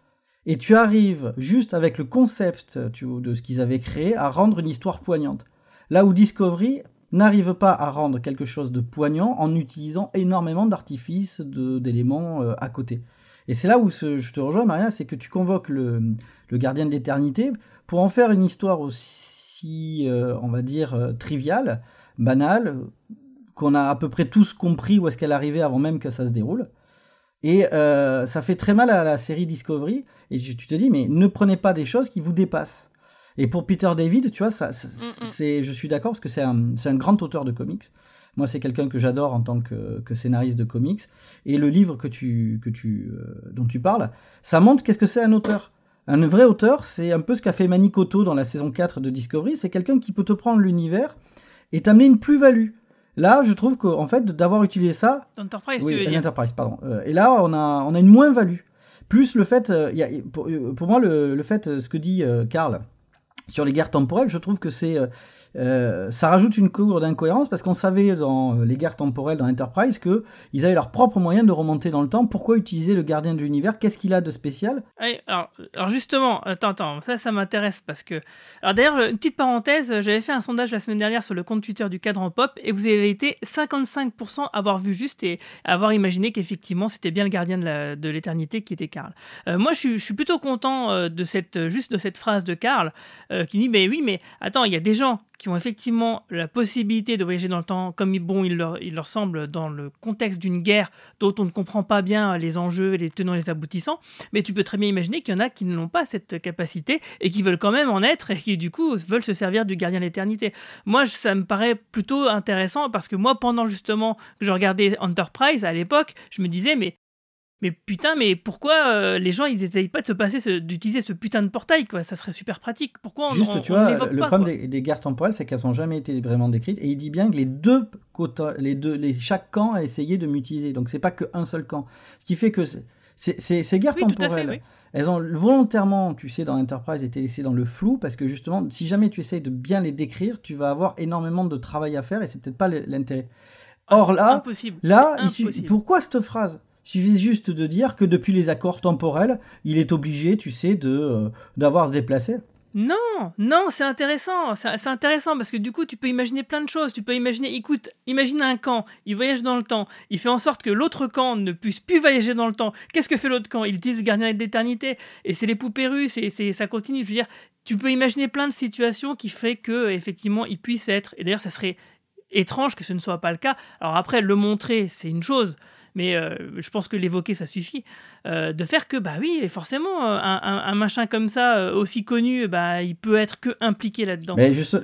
Et tu arrives, juste avec le concept de ce qu'ils avaient créé, à rendre une histoire poignante. Là où Discovery n'arrive pas à rendre quelque chose de poignant en utilisant énormément d'artifices, d'éléments euh, à côté. Et c'est là où je te rejoins, Maria, c'est que tu convoques le, le gardien de l'éternité pour en faire une histoire aussi, euh, on va dire, euh, triviale, banale, qu'on a à peu près tous compris où est-ce qu'elle arrivait avant même que ça se déroule. Et ça fait très mal à la série Discovery. Et tu te dis, mais ne prenez pas des choses qui vous dépassent. Et pour Peter David, tu vois, ça, Mm, mm. c'est, je suis d'accord parce que c'est un, c'est un grand auteur de comics. Moi, c'est quelqu'un que j'adore en tant que, que scénariste de comics. Et le livre que tu, que tu, euh, dont tu parles, ça montre qu'est-ce que c'est un auteur. Un vrai auteur, c'est un peu ce qu'a fait Manicoto dans la saison 4 de Discovery. C'est quelqu'un qui peut te prendre l'univers et t'amener une plus-value. Là, je trouve qu'en fait, d'avoir utilisé ça, Enterprise, oui, tu veux dire. Enterprise, pardon. Euh, et là, on a, on a une moins-value. Plus le fait, euh, il y a- pour, pour moi, le, le fait, ce que dit Karl sur les guerres temporelles, je trouve que c'est, euh, ça rajoute une cour d'incohérence parce qu'on savait dans euh, les guerres temporelles dans Enterprise que ils avaient leur propre moyen de remonter dans le temps. Pourquoi utiliser le gardien de l'univers? Qu'est-ce qu'il a de spécial? Oui, alors, justement, attends, attends, ça, ça m'intéresse parce que. Alors d'ailleurs, une petite parenthèse, j'avais fait un sondage la semaine dernière sur le compte Twitter du cadran pop et vous avez été 55% à avoir vu juste et à avoir imaginé qu'effectivement c'était bien le gardien de l'éternité qui était Karl. Euh, moi, je suis, plutôt content de cette, juste de cette phrase de Karl qui dit Mais oui, mais attends, il y a des gens qui ont effectivement la possibilité de voyager dans le temps comme bon il leur, il leur semble dans le contexte d'une guerre dont on ne comprend pas bien les enjeux, les tenants et les aboutissants. Mais tu peux très bien imaginer qu'il y en a qui n'ont pas cette capacité et qui veulent quand même en être et qui du coup veulent se servir du gardien de l'éternité. Moi, ça me paraît plutôt intéressant parce que moi, pendant justement que je regardais Enterprise à l'époque, je me disais mais mais putain, mais pourquoi euh, les gens ils essayent pas de se passer d'utiliser ce putain de portail quoi? Ça serait super pratique. Pourquoi on, Juste, on- tu vois, le pas problème des, des guerres temporelles, c'est qu'elles n'ont jamais été vraiment décrites. Et il dit bien que les deux côtés, les deux, les, chaque camp a essayé de m'utiliser. Donc c'est pas qu'un seul camp. Ce qui fait que ces guerres Oui, fait, temporelles, oui. elles ont volontairement, tu sais, dans Enterprise, été laissées dans le flou parce que justement, si jamais tu essayes de bien les décrire, tu vas avoir énormément de travail à faire et c'est peut-être pas l'intérêt. Ah, Or là, impossible. là, il pourquoi cette phrase? Suffit juste de dire que depuis les accords temporels, il est obligé, tu sais, de euh, d'avoir se déplacer. Non, non, c'est intéressant. C'est intéressant parce que du coup, tu peux imaginer plein de choses. Tu peux imaginer, écoute, imagine un camp, il voyage dans le temps, il fait en sorte que l'autre camp ne puisse plus voyager dans le temps. Qu'est-ce que fait l'autre camp? Il utilise le gardien de l'éternité et c'est les poupées russes et ça continue. Je veux dire, tu peux imaginer plein de situations qui feraient que effectivement, il puisse être. Et d'ailleurs, ça serait étrange que ce ne soit pas le cas. Alors après, le montrer, c'est une chose. Mais euh, je pense que l'évoquer, ça suffit. Euh, de faire que, bah oui, forcément, euh, un, un- un machin comme ça, aussi connu, bah, il peut être que impliqué là-dedans. Mais juste,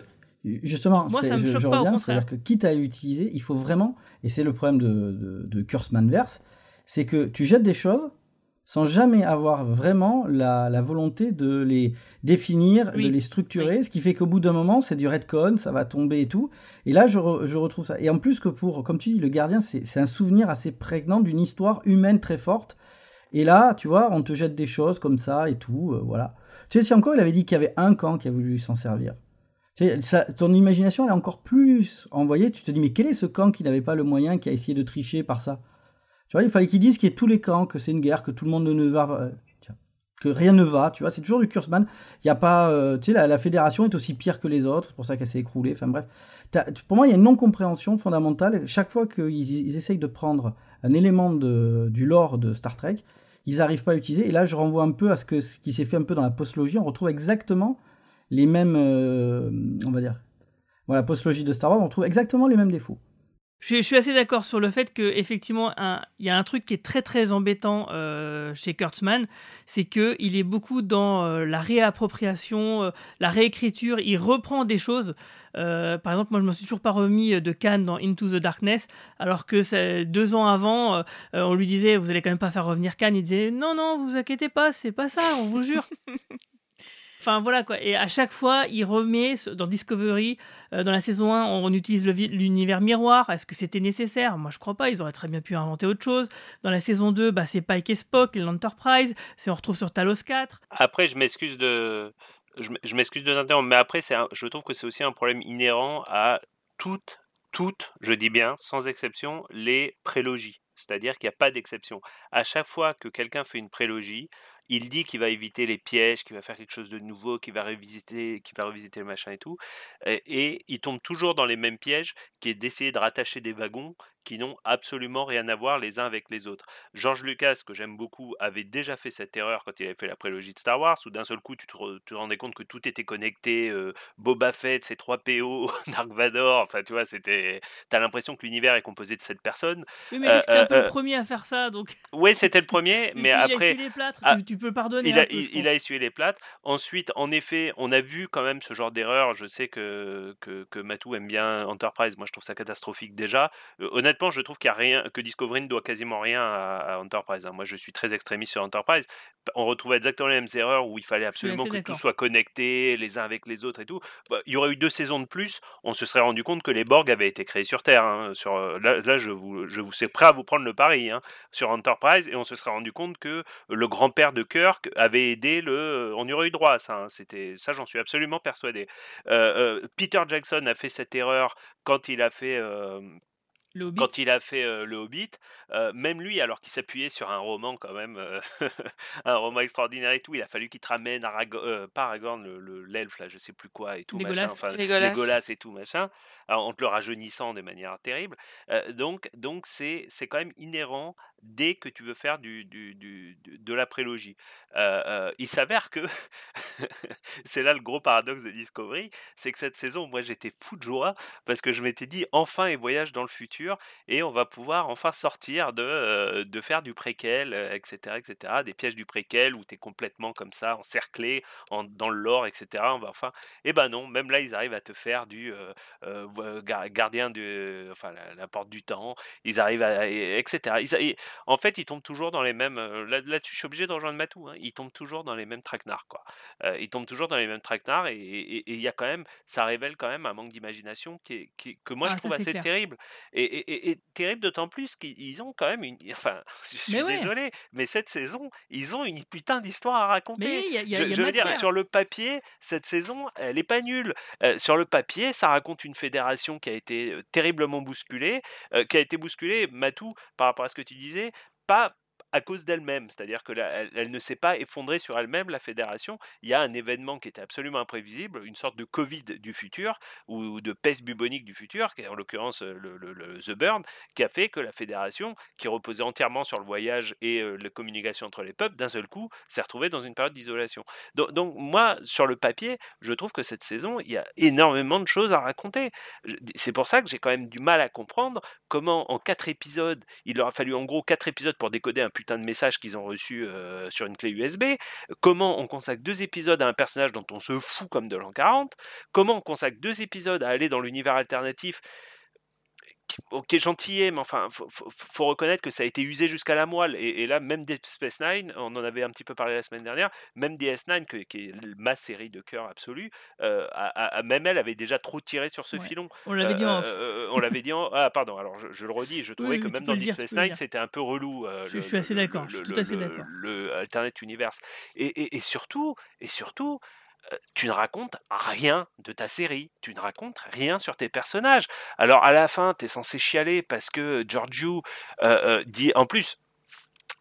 justement, Moi, ça me je, choque je pas, au reviens, contraire. c'est-à-dire que quitte à l'utiliser, il faut vraiment, et c'est le problème de, de, de Kurtzman Verse, c'est que tu jettes des choses sans jamais avoir vraiment la, la volonté de les définir, Oui, de les structurer, ce qui fait qu'au bout d'un moment, c'est du redcon, ça va tomber et tout. Et là, je, re- je retrouve ça. Et en plus que pour, comme tu dis, le gardien, c'est c'est un souvenir assez prégnant d'une histoire humaine très forte. Et là, tu vois, on te jette des choses comme ça et tout, euh, voilà. Tu sais, si encore il avait dit qu'il y avait un camp qui a voulu s'en servir. Tu sais, ça- ton imagination, elle est encore plus envoyée. Tu te dis, mais quel est ce camp qui n'avait pas le moyen, qui a essayé de tricher par ça? Tu vois, il fallait qu'ils disent qu'il y ait tous les camps, que c'est une guerre, que tout le monde ne va. euh, que rien ne va, tu vois, c'est toujours du Kurzman. Il y a pas. euh, tu sais, la, fédération est aussi pire que les autres, c'est pour ça qu'elle s'est écroulée. Enfin bref. Pour moi, il y a une non-compréhension fondamentale. Chaque fois qu'ils ils essayent de prendre un élément de- du lore de Star Trek, ils n'arrivent pas à utiliser. Et là, je renvoie un peu à ce, que, ce qui s'est fait un peu dans la postlogie. On retrouve exactement les mêmes, euh, on va dire, voilà, postlogie de Star Wars, on retrouve exactement les mêmes défauts. Je, suis assez d'accord sur le fait que effectivement, un- il y a un truc qui est très très embêtant euh, chez Kurtzman, c'est que il est beaucoup dans euh, la réappropriation, euh, la réécriture. Il reprend des choses. Par exemple, moi, je me suis toujours pas remis de Khan dans Into the Darkness, alors que deux ans avant, on lui disait, vous allez quand même pas faire revenir Khan. Il disait, non non, vous inquiétez pas, c'est pas ça, on vous jure. [LAUGHS] Enfin voilà quoi. Et à chaque fois, il remet dans Discovery, euh, dans la saison 1, on utilise l'univers miroir. Est-ce que c'était nécessaire? Moi je crois pas. Ils auraient très bien pu inventer autre chose. Dans la saison 2, bah, c'est Pike et Spock, l'Enterprise. C'est on retrouve sur Talos 4. Après, je m'excuse de, je m'excuse de t'interrompre, mais après, un- je trouve que c'est aussi un problème inhérent à toutes, toutes, je dis bien, sans exception, les prélogies. C'est-à-dire qu'il n'y a pas d'exception. À chaque fois que quelqu'un fait une prélogie, il dit qu'il va éviter les pièges, qu'il va faire quelque chose de nouveau, qu'il va revisiter, qu'il va revisiter le machin et tout, et, et il tombe toujours dans les mêmes pièges, qui est d'essayer de rattacher des wagons qui n'ont absolument rien à voir les uns avec les autres. George Lucas, que j'aime beaucoup, avait déjà fait cette erreur quand il avait fait la prélogie de Star Wars, où d'un seul coup tu te, re- te rendais compte que tout était connecté, euh, Boba Fett, ses 3 PO, [LAUGHS] Dark Vador, enfin tu vois, c'était, t'as l'impression que l'univers est composé de cette personne. Oui, mais Euh, c'était un peu euh, le premier à faire ça, donc. Oui, c'était le premier, [LAUGHS] Et mais puis, il a après, essuyé les plâtres, ah, tu, tu peux pardonner. il a, peu, il, je il pense. a essuyé les plates. Ensuite, en effet, on a vu quand même ce genre d'erreur. Je sais que, que, que Matou aime bien Enterprise. Moi, je trouve ça catastrophique déjà. Euh, honnêtement, je trouve qu'il y a rien, que Discovery ne doit quasiment rien à, à Enterprise. hein. Moi, je suis très extrémiste sur Enterprise. On retrouve exactement les mêmes erreurs où il fallait absolument que tout soit connecté les uns avec les autres et tout. Bah, il y aurait eu deux saisons de plus. On se serait rendu compte que les Borg avaient été créés sur Terre. hein. Sur, euh, là, là, je vous, je vous suis prêt à vous prendre le pari hein, sur Enterprise. Et on se serait rendu compte que le grand-père de Kirk avait aidé le. On y aurait eu droit à ça. C'était ça, j'en suis absolument persuadé. Euh, euh, Peter Jackson a fait cette erreur quand il a fait. euh. Quand il a fait euh, le Hobbit, euh, même lui, alors qu'il s'appuyait sur un roman quand même, euh, [LAUGHS] un roman extraordinaire et tout, il a fallu qu'il te ramène Arago- pas Aragorn, le- le- l'elfe là, je sais plus quoi et tout machin, Legolas. enfin et tout machin, alors, en te le rajeunissant de manière terrible. Donc, donc c'est c'est quand même inhérent dès que tu veux faire du, du, de la prélogie. Euh, euh, il s'avère que [LAUGHS] c'est là le gros paradoxe de Discovery, c'est que cette saison, moi j'étais fou de joie parce que je m'étais dit enfin ils voyagent dans le futur et on va pouvoir enfin sortir de, euh, de faire du préquel, etc., etc., des pièges du préquel où tu es complètement comme ça, encerclé en- dans le lore, etc. On va enfin, et ben non, même là ils arrivent à te faire du gardien de, enfin la, porte du temps, ils arrivent à, et- etc. Ils- et- en fait, ils tombent toujours dans les mêmes. Là, là-dessus, je suis obligé de rejoindre Matou. Hein, ils tombent toujours dans les mêmes traquenards, quoi. Euh, ils tombent toujours dans les mêmes traquenards et il y a quand même, ça révèle quand même un manque d'imagination qui, est- qui- que moi Ah, je trouve ça, c'est assez clair. terrible. Et, et- et- et terrible d'autant plus qu'ils ils ont quand même une. Enfin, [LAUGHS] je suis Mais ouais. désolé, mais cette saison, ils ont une putain d'histoire à raconter. Mais y a, y a- Je, y a je veux dire, sur le papier, cette saison, elle est pas nulle. Euh, sur le papier, ça raconte une fédération qui a été terriblement bousculée, euh, qui a été bousculée, Matou, par rapport à ce que tu disais, pas à cause d'elle-même, c'est-à-dire que elle, ne s'est pas effondrée sur elle-même, la fédération. Il y a un événement qui était absolument imprévisible, une sorte de Covid du futur, ou, de peste bubonique du futur, qui est en l'occurrence euh, le, The Burn, qui a fait que la fédération, qui reposait entièrement sur le voyage et euh, la communication entre les peuples, d'un seul coup, s'est retrouvée dans une période d'isolation. Donc, moi, sur le papier, je trouve que cette saison, il y a énormément de choses à raconter. C'est pour ça que j'ai quand même du mal à comprendre comment, en quatre épisodes, il leur fallu en gros quatre épisodes pour décoder un putain de message qu'ils ont reçu euh, sur une clé USB. Comment on consacre deux épisodes à un personnage dont on se fout comme de l'an 40. Comment on consacre deux épisodes à aller dans l'univers alternatif ok gentillet mais enfin faut, faut- faut reconnaître que ça a été usé jusqu'à la moelle et, et là même Deep Space Nine on en avait un petit peu parlé la semaine dernière même DS9 que- qui est ma série de cœur absolue euh, a- a- a- même elle avait déjà trop tiré sur ce Ouais. filon On l'avait dit en off. Euh, on l'avait dit en ah pardon alors je, je le redis je trouvais oui, que même dans Deep Space Nine c'était un peu relou euh, Je- le- suis assez d'accord, je suis tout à fait le- d'accord. le Alternate Universe et, et- et surtout et surtout euh, tu ne racontes rien de ta série, tu ne racontes rien sur tes personnages. Alors à la fin, tu es censé chialer parce que Giorgio dit en plus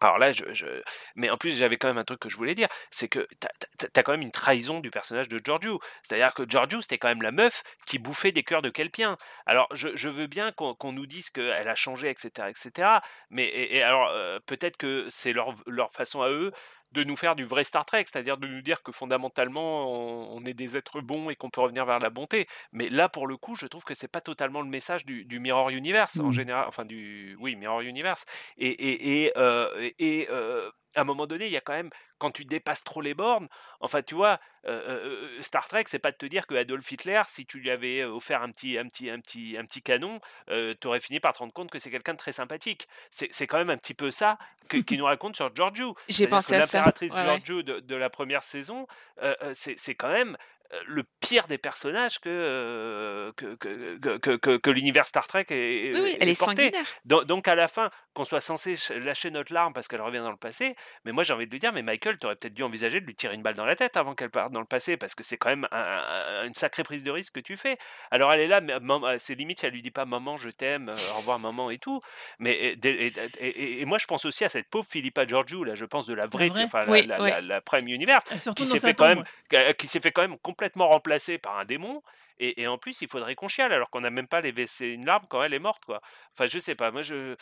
Alors là, je, mais en plus, j'avais quand même un truc que je voulais dire, c'est que t'as t'as quand même une trahison du personnage de Giorgio. C'est-à-dire que Giorgio, c'était quand même la meuf qui bouffait des cœurs de Kelpien. Alors, je, veux bien qu'on nous dise qu'elle a changé, etc., etc. Mais et, alors, peut-être que c'est leur façon à eux de nous faire du vrai Star Trek, c'est-à-dire de nous dire que fondamentalement on, on est des êtres bons et qu'on peut revenir vers la bonté. Mais là, pour le coup, je trouve que c'est pas totalement le message du, du Mirror Universe en Mm. général, enfin du oui Mirror Universe. Et et et, euh, et, euh, à un moment donné, il y a quand même quand tu dépasses trop les bornes, enfin tu vois, euh, euh, Star Trek, c'est pas de te dire que Adolf Hitler, si tu lui avais offert un petit un petit un petit un petit canon, euh, t'aurais fini par te rendre compte que c'est quelqu'un de très sympathique. C'est quand même un petit peu ça que- qu'il nous raconte sur Giorgio. J'ai pensé que à ça, l'impératrice ouais, ouais. Giorgio de, de la première saison, c'est quand même le pire des personnages que, euh, que, que, que, que- l'univers Star Trek est, Oui, oui, elle est est porté. Donc, donc à la fin, qu'on soit censé ch- lâcher notre larme parce qu'elle revient dans le passé, mais moi j'ai envie de lui dire, mais Michael, t'aurais peut-être dû envisager de lui tirer une balle dans la tête avant qu'elle parte dans le passé, parce que c'est quand même un- un- une sacrée prise de risque que tu fais. Alors elle est là, mais maman- c'est limite si elle lui dit pas maman, je t'aime, euh, au revoir maman et tout. Mais et, et- et- et- et moi je pense aussi à cette pauvre Philippa Georgiou, là, je pense de la vraie, enfin la, Oui, la, la- la Prime Universe, qui s'est fait quand même euh, qui s'est fait quand même complètement remplacer par un démon. Et, et en plus, il faudrait qu'on chiale alors qu'on n'a même pas les WC une larme quand elle est morte, quoi. Enfin, je sais pas. Moi, je.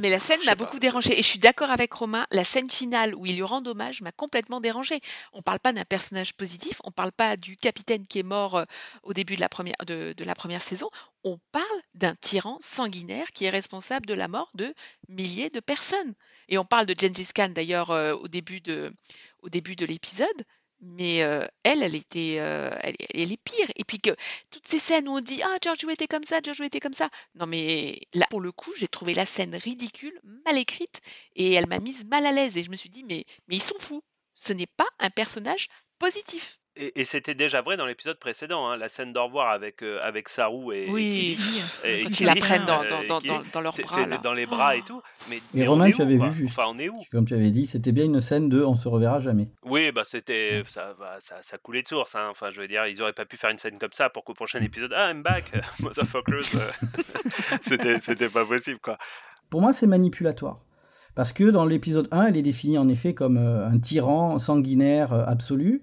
Mais la scène m'a beaucoup dérangée. Et je suis d'accord avec Romain, la scène finale où il lui rend hommage m'a complètement dérangée. On parle pas d'un personnage positif, on parle pas du capitaine qui est mort euh, au début de la première, de, de la première saison. On parle d'un tyran sanguinaire qui est responsable de la mort de milliers de personnes. Et on parle de Gengis Khan d'ailleurs euh, au début de, au début de l'épisode. Mais elle, elle était, elle, elle est pire. Et puis que toutes ces scènes où on dit ah Giorgio était comme ça, Giorgio était comme ça. Non mais là pour le coup j'ai trouvé la scène ridicule, mal écrite et elle m'a mise mal à l'aise et je me suis dit mais mais ils sont fous. Ce n'est pas un personnage positif. Et, et c'était déjà vrai dans l'épisode précédent, hein, la scène d'au revoir avec euh, avec Saru et, Oui. Et- et quand ils la prennent dans, euh, dans, dans, Killy, dans, dans leurs bras c'est là. dans les bras Oh. et tout. Mais, Romain, tu avais vu juste. Enfin, on est où? Comme tu avais dit, c'était bien une scène de on se reverra jamais. Oui, bah c'était ça, bah, ça, ça coulait de source. hein. Enfin, je veux dire, ils auraient pas pu faire une scène comme ça pour qu'au prochain épisode, ah, I'm back, [LAUGHS] motherfuckers. [LAUGHS] [LAUGHS] c'était, c'était pas possible, quoi. Pour moi, c'est manipulatoire. Parce que dans l'épisode 1, elle est définie en effet comme euh, un tyran sanguinaire euh, absolu.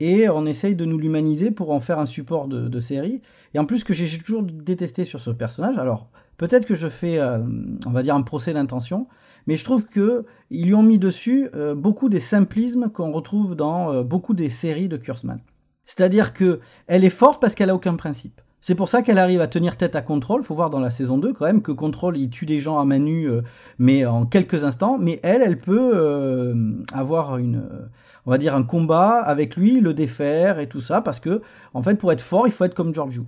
Et on essaye de nous l'humaniser pour en faire un support de, série. Et en plus, que j'ai toujours détesté sur ce personnage, alors peut-être que je fais, euh, on va dire, un procès d'intention, mais je trouve que ils lui ont mis dessus euh, beaucoup des simplismes qu'on retrouve dans euh, beaucoup des séries de Kurtzman. C'est-à-dire que elle est forte parce qu'elle a aucun principe. C'est pour ça qu'elle arrive à tenir tête à Control. Faut voir dans la saison 2 quand même que Control il tue des gens à main nue, mais en quelques instants. Mais elle, elle peut avoir une, on va dire un combat avec lui, le défaire et tout ça, parce que en fait pour être fort, il faut être comme Giorgio.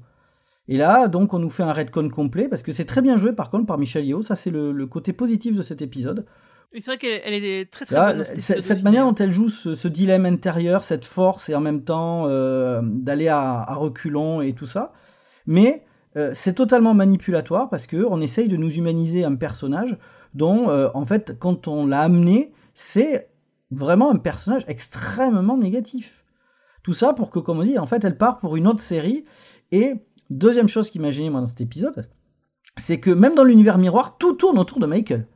Et là, donc, on nous fait un redcon complet parce que c'est très bien joué par contre par Michel Yeo. Ça, c'est le, le côté positif de cet épisode. C'est vrai qu'elle elle est très très Là, bonne cette manière dont elle joue ce, ce dilemme intérieur, cette force et en même temps euh, d'aller à, à reculons et tout ça. Mais euh, c'est totalement manipulatoire parce que on essaye de nous humaniser un personnage dont, euh, en fait, quand on l'a amené, c'est vraiment un personnage extrêmement négatif. Tout ça pour que, comme on dit, en fait, elle part pour une autre série. Et deuxième chose qui m'a gêné moi dans cet épisode, c'est que même dans l'univers miroir, tout tourne autour de Michael.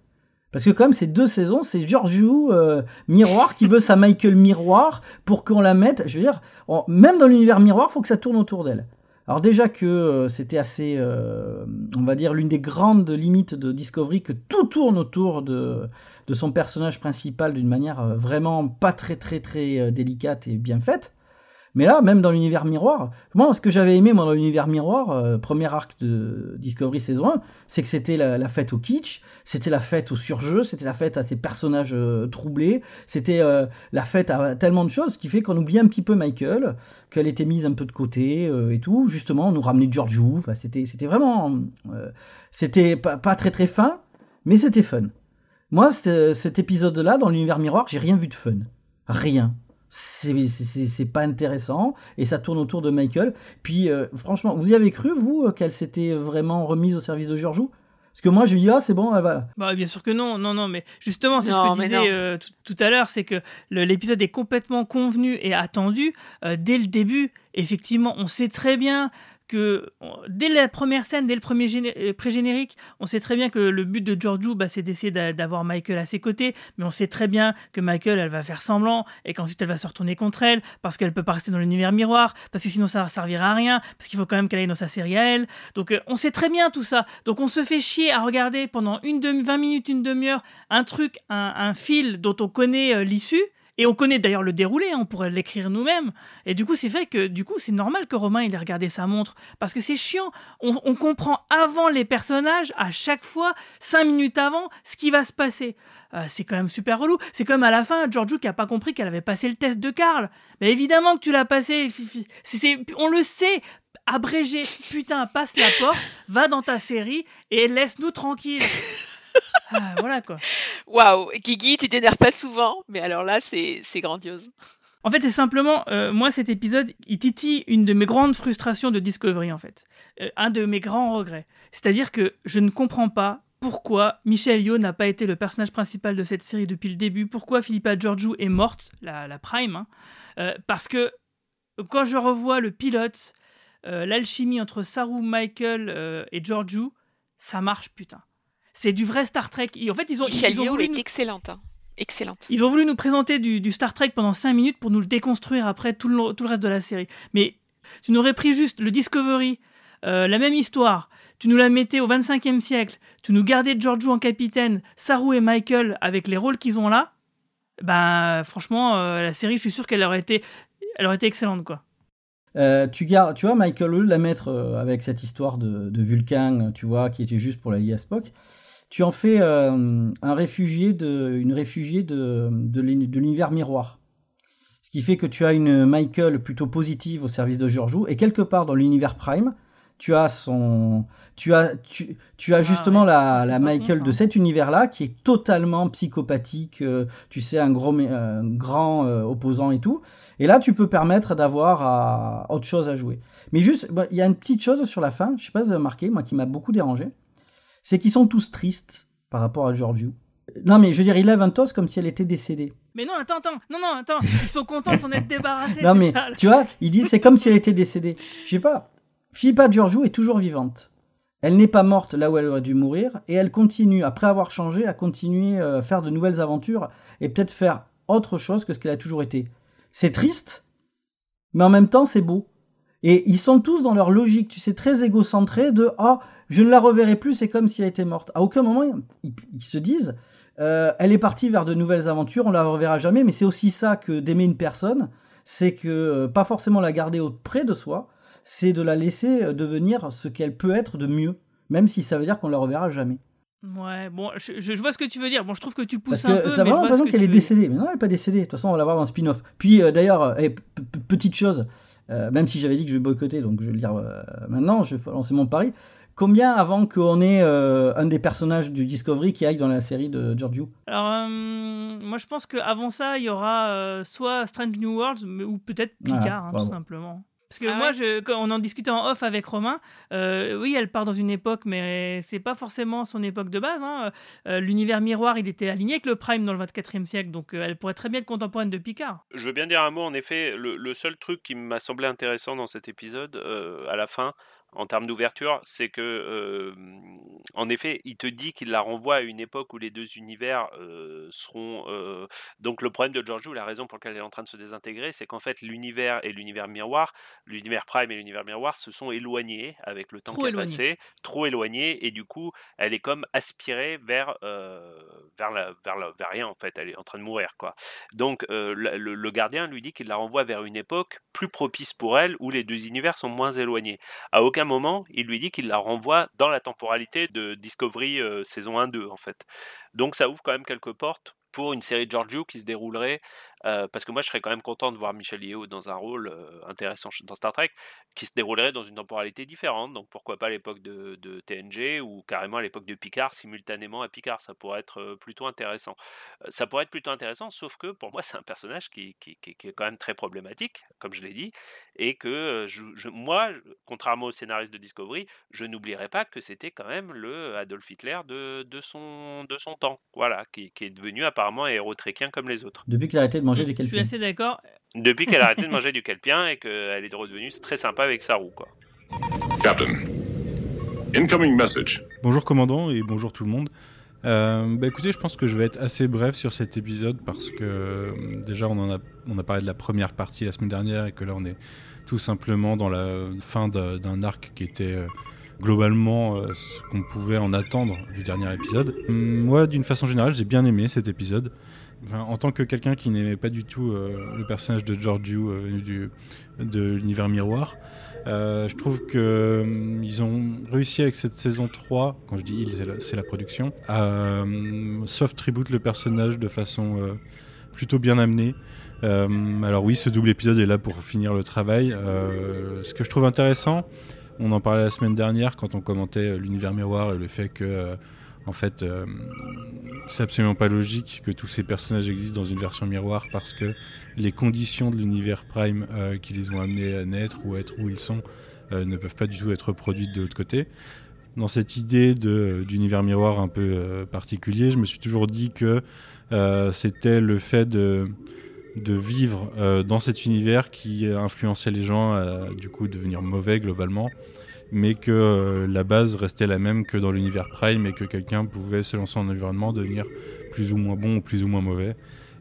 Parce que quand même, ces deux saisons, c'est Giorgio euh, Miroir qui veut sa Michael Miroir pour qu'on la mette. Je veux dire, même dans l'univers miroir, faut que ça tourne autour d'elle. Alors déjà que euh, c'était assez, euh, on va dire, l'une des grandes limites de Discovery, que tout tourne autour de, son personnage principal d'une manière euh, vraiment pas très très très délicate et bien faite. Mais là, même dans l'univers miroir, moi, ce que j'avais aimé moi, dans l'univers miroir, euh, premier arc de Discovery saison 1, c'est que c'était la, fête au kitsch, c'était la fête au surjeu, c'était la fête à ces personnages euh, troublés, c'était euh, la fête à tellement de choses qui fait qu'on oublie un petit peu Michael, qu'elle était mise un peu de côté et tout. Justement, on nous ramenait enfin, c'était, vraiment. c'était pas, pas très très fin, mais c'était fun. Moi, cet épisode-là, dans l'univers miroir, j'ai rien vu de fun. Rien. C'est, pas intéressant et ça tourne autour de Michael. Puis, euh, franchement, vous y avez cru, vous, euh, qu'elle s'était vraiment remise au service de Giorgio Parce que moi, je me dis, ah, c'est bon, elle va. Bah, bien sûr que non, non, non, mais justement, c'est ce que disait euh, tout, tout à l'heure, c'est que l'épisode est complètement convenu et attendu. Euh, dès le début, effectivement, on sait très bien que dès la première scène, dès le premier euh, pré-générique, on sait très bien que le but de Giorgio, bah, c'est d'essayer d'a- d'avoir Michael à ses côtés, mais on sait très bien que Michael, elle va faire semblant et qu'ensuite elle va se retourner contre elle parce qu'elle peut pas rester dans l'univers miroir, parce que sinon ça ne servira à rien, parce qu'il faut quand même qu'elle aille dans sa série à elle. Donc euh, on sait très bien tout ça. Donc on se fait chier à regarder pendant une demi, 20 minutes, une demi-heure, un truc, un, un fil dont on connaît euh, l'issue. Et on connaît d'ailleurs le déroulé, hein, on pourrait l'écrire nous-mêmes. Et du coup, c'est fait que du coup, c'est normal que Romain il ait regardé sa montre parce que c'est chiant. On, comprend avant les personnages à chaque fois, cinq minutes avant, ce qui va se passer. Euh, c'est quand même super relou. C'est comme à la fin, Giorgio qui a pas compris qu'elle avait passé le test de Karl. Mais évidemment que tu l'as passé. C'est- on le sait. Abrégé, putain, passe la porte, va dans ta série et laisse-nous tranquilles. Ah, voilà quoi. Waouh, Guigui, tu t'énerves pas souvent, mais alors là, c'est grandiose. En fait, c'est simplement, euh, moi, cet épisode, il titille une de mes grandes frustrations de Discovery, en fait. Euh, un de mes grands regrets. C'est-à-dire que je ne comprends pas pourquoi Michelle Yeoh n'a pas été le personnage principal de cette série depuis le début, pourquoi Philippa Georgiou est morte, la, la Prime, hein. Euh, parce que quand je revois le pilote, l'alchimie entre Saru, Michael et Georgiou, ça marche, putain. C'est du vrai Star Trek. Et en fait, ils ont, ils ont voulu est nous- excellente. hein. Excellente. ils ont voulu nous présenter du, du Star Trek pendant 5 minutes pour nous le déconstruire après tout le, tout le reste de la série. Mais tu n'aurais pris juste le Discovery, euh, la même histoire, tu nous la mettais au 25e siècle, tu nous gardais Giorgio en capitaine, Saru et Michael avec les rôles qu'ils ont là, ben franchement, euh, la série, je suis sûr qu'elle aurait été, elle aurait été excellente quoi. Euh, tu, gardes, tu vois, Michael, au lieu de la mettre euh, avec cette histoire de, de Vulcain, tu vois, qui était juste pour la lier à Spock, tu en fais euh, un réfugié de, une réfugiée de, de l'uni- de l'univers miroir. Ce qui fait que tu as une Michael plutôt positive au service de Giorgio, et quelque part dans l'univers Prime, tu as son, tu as, tu, tu as Ah justement ouais. la, la Michael de cet univers-là qui est totalement psychopathique, euh, tu sais, un gros, grand euh, opposant et tout. Et là, tu peux permettre d'avoir autre chose à jouer. Mais juste, bah, il y a une petite chose sur la fin, je sais pas si vous avez remarqué, moi qui m'a beaucoup dérangé, c'est qu'ils sont tous tristes par rapport à Giorgio. Non, mais je veux dire, il lève un toast comme si elle était décédée. Mais non, attends, attends, non, non, attends, ils sont contents de s'en être débarrassés. [LAUGHS] non, mais ça, tu vois, il dit c'est comme si elle était décédée. Je sais pas, Philippa Giorgio est toujours vivante. Elle n'est pas morte là où elle aurait dû mourir et elle continue, après avoir changé, à continuer euh, à faire de nouvelles aventures et peut-être faire autre chose que ce qu'elle a toujours été. C'est triste, mais en même temps c'est beau. Et ils sont tous dans leur logique, tu sais, très égocentrés de ah, je ne la reverrai plus, c'est comme si elle était morte. À aucun moment ils, ils se disent euh, elle est partie vers de nouvelles aventures, on la reverra jamais, mais c'est aussi ça que d'aimer une personne, c'est que euh, pas forcément la garder auprès de soi, c'est de la laisser euh, devenir ce qu'elle peut être de mieux, même si ça veut dire qu'on la reverra jamais. Ouais, bon, je, vois ce que tu veux dire. Bon, je trouve que tu pousses Parce un que peu, t'as vraiment l'impression que qu'elle est décédée, mais non, elle n'est pas décédée. De toute façon, on va la voir dans un spin-off. Puis euh, d'ailleurs, eh, petite chose, euh, même si j'avais dit que je vais boycotter, donc je vais le dire euh, maintenant, je vais lancer mon pari. Combien avant qu'on ait euh, un des personnages du Discovery qui aille dans la série de Giorgio? Alors, euh, moi, je pense qu'avant ça, il y aura euh, soit Strange New Worlds, mais- ou peut-être Picard, Voilà, hein, tout simplement. Parce que Ah moi, ouais je, quand on en discutait en off avec Romain, euh, oui, elle part dans une époque, mais c'est pas forcément son époque de base. hein. Euh, L'univers miroir, il était aligné avec le Prime dans le 24e siècle, donc euh, elle pourrait très bien être contemporaine de Picard. Je veux bien dire un mot, en effet, le, le seul truc qui m'a semblé intéressant dans cet épisode, euh, à la fin, en termes d'ouverture, c'est que, euh, en effet, il te dit qu'il la renvoie à une époque où les deux univers euh, seront. euh, donc, le problème de Giorgio, la raison pour laquelle elle est en train de se désintégrer, c'est qu'en fait, l'univers et l'univers miroir, l'univers Prime et l'univers miroir se sont éloignés avec le temps qui a passé, trop éloignés, et du coup, elle est comme aspirée vers, vers, la, vers, la- vers rien, en fait. Elle est en train de mourir, quoi. Donc, le, le gardien lui dit qu'il la renvoie vers une époque plus propice pour elle, où les deux univers sont moins éloignés. À aucun moment, il lui dit qu'il la renvoie dans la temporalité de Discovery euh, saison 1-2, en fait. Donc, ça ouvre quand même quelques portes pour une série de Giorgio qui se déroulerait, euh, parce que moi je serais quand même content de voir Michel Yeo dans un rôle euh, intéressant dans Star Trek, qui se déroulerait dans une temporalité différente, donc pourquoi pas l'époque de, TNG ou carrément l'époque de Picard, simultanément à Picard, ça pourrait être euh, plutôt intéressant. Ça pourrait être plutôt intéressant, sauf que pour moi c'est un personnage qui, est quand même très problématique, comme je l'ai dit, et que moi, contrairement au scénariste de Discovery, je n'oublierai pas que c'était quand même le Adolf Hitler de, son, temps, voilà, qui, est devenu apparemment héros tréquien comme les autres. Depuis qu'il a arrêté de manger des Je suis assez d'accord. Depuis qu'elle a arrêté de [LAUGHS] manger du kelpien et qu'elle est redevenue très sympa avec Saru, quoi. Captain, incoming message. Bonjour commandant et bonjour tout le monde. Euh, bah écoutez, je pense que je vais être assez bref sur cet épisode parce que euh, déjà on en a, on a parlé de la première partie la semaine dernière et que là on est tout simplement dans la fin d'un arc qui était euh, globalement ce qu'on pouvait en attendre du dernier épisode. Hum, Moi, d'une façon générale, j'ai bien aimé cet épisode. En tant que quelqu'un qui n'aimait pas du tout euh, le personnage de Giorgio euh, venu du, de l'univers miroir, euh, je trouve que hum, ils ont réussi avec cette saison 3, quand je dis ils, c'est la, production, à hum, soft reboot le personnage de façon euh, plutôt bien amenée. Alors oui, ce double épisode est là pour finir le travail. Ce que je trouve intéressant, on en parlait la semaine dernière quand on commentait l'univers miroir et le fait que, en fait, euh, c'est absolument pas logique que tous ces personnages existent dans une version miroir parce que les conditions de l'univers Prime euh, qui les ont amenés à naître ou à être où ils sont euh, ne peuvent pas du tout être produites de l'autre côté. Dans cette idée d'univers miroir un peu particulier, je me suis toujours dit que c'était le fait de vivre dans cet univers qui influençait les gens à du coup devenir mauvais globalement, mais que euh, la base restait la même que dans l'univers Prime et que quelqu'un pouvait se lancer en environnement devenir plus ou moins bon ou plus ou moins mauvais.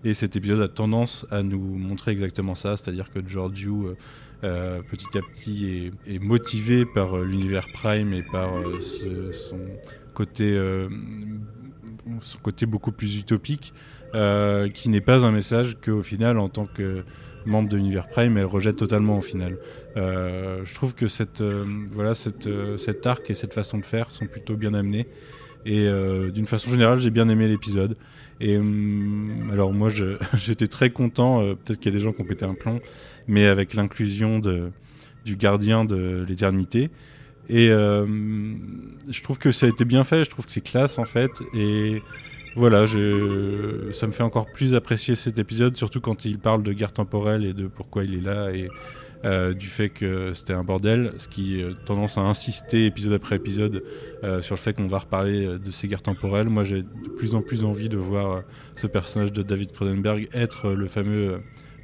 Et cet épisode a tendance à nous montrer exactement ça, c'est-à-dire que Giorgio euh, euh, petit à petit est, motivé par euh, l'univers Prime et par son côté son côté beaucoup plus utopique qui n'est pas un message qu'au final, en tant que membre de l'univers Prime, elle rejette totalement au final. Euh, je trouve que cette, euh, voilà, cette, euh, cet arc et cette façon de faire sont plutôt bien amenés. Et d'une façon générale, j'ai bien aimé l'épisode. Et hum, alors moi, [LAUGHS] j'étais très content. Peut-être qu'il y a des gens qui ont pété un plomb, mais avec l'inclusion de, du gardien de l'éternité. Et euh, je trouve que ça a été bien fait. Je trouve que c'est classe en fait. Et voilà, je, ça me fait encore plus apprécier cet épisode, surtout quand il parle de guerre temporelle et de pourquoi il est là et euh, du fait que c'était un bordel, ce qui a tendance à insister épisode après épisode euh, sur le fait qu'on va reparler euh, de ces guerres temporelles. Moi, j'ai de plus en plus envie de voir euh, ce personnage de David Cronenberg être euh, le fameux euh,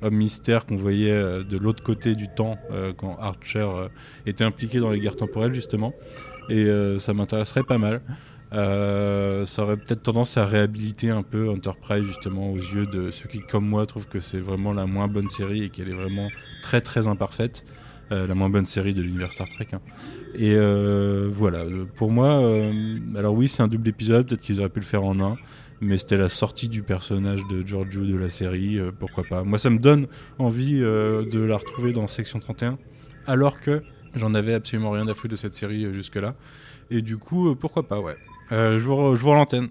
homme mystère qu'on voyait euh, de l'autre côté du temps euh, quand Archer euh, était impliqué dans les guerres temporelles justement. Et euh, ça m'intéresserait pas mal. Euh, ça aurait peut-être tendance à réhabiliter un peu Enterprise justement aux yeux de ceux qui, comme moi, trouvent que c'est vraiment la moins bonne série et qu'elle est vraiment très très imparfaite. Euh, la moins bonne série de l'univers Star Trek. hein. Et euh, voilà, euh, pour moi, euh, alors oui, c'est un double épisode, peut-être qu'ils auraient pu le faire en un, mais c'était la sortie du personnage de Giorgio de la série, pourquoi pas. Moi, ça me donne envie de la retrouver dans Section 31, alors que j'en avais absolument rien à foutre de cette série jusque-là. Et du coup, pourquoi pas, ouais. Euh, je vous, vous l'antenne.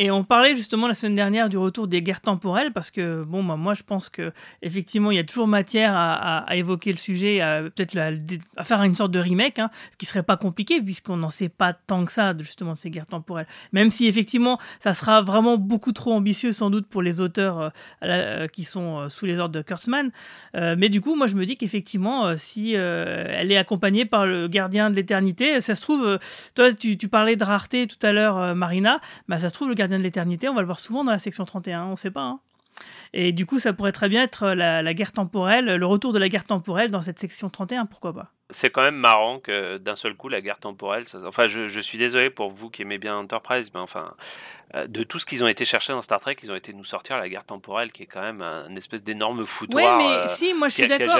Et on parlait justement la semaine dernière du retour des guerres temporelles parce que bon, bah, moi je pense que effectivement il y a toujours matière à, évoquer le sujet, à peut-être à faire une sorte de remake, hein, ce qui serait pas compliqué puisqu'on n'en sait pas tant que ça justement de ces guerres temporelles. Même si effectivement ça sera vraiment beaucoup trop ambitieux sans doute pour les auteurs euh, euh, qui sont euh, sous les ordres de Kurtzman. Mais du coup, moi je me dis qu'effectivement, si elle est accompagnée par le gardien de l'éternité, ça se trouve, toi tu, parlais de rareté tout à l'heure, Marina, bah ça se trouve le gardien de l'éternité, on va le voir souvent dans la section 31, on sait pas. hein. Et du coup, ça pourrait très bien être la, guerre temporelle, le retour de la guerre temporelle dans cette section 31, pourquoi pas. C'est quand même marrant que d'un seul coup la guerre temporelle. Enfin, je, je suis désolé pour vous qui aimez bien Enterprise, mais enfin, de tout ce qu'ils ont été chercher dans Star Trek, ils ont été nous sortir la guerre temporelle, qui est quand même un, une espèce d'énorme Oui, foutoir. mais euh, si, moi je suis d'accord.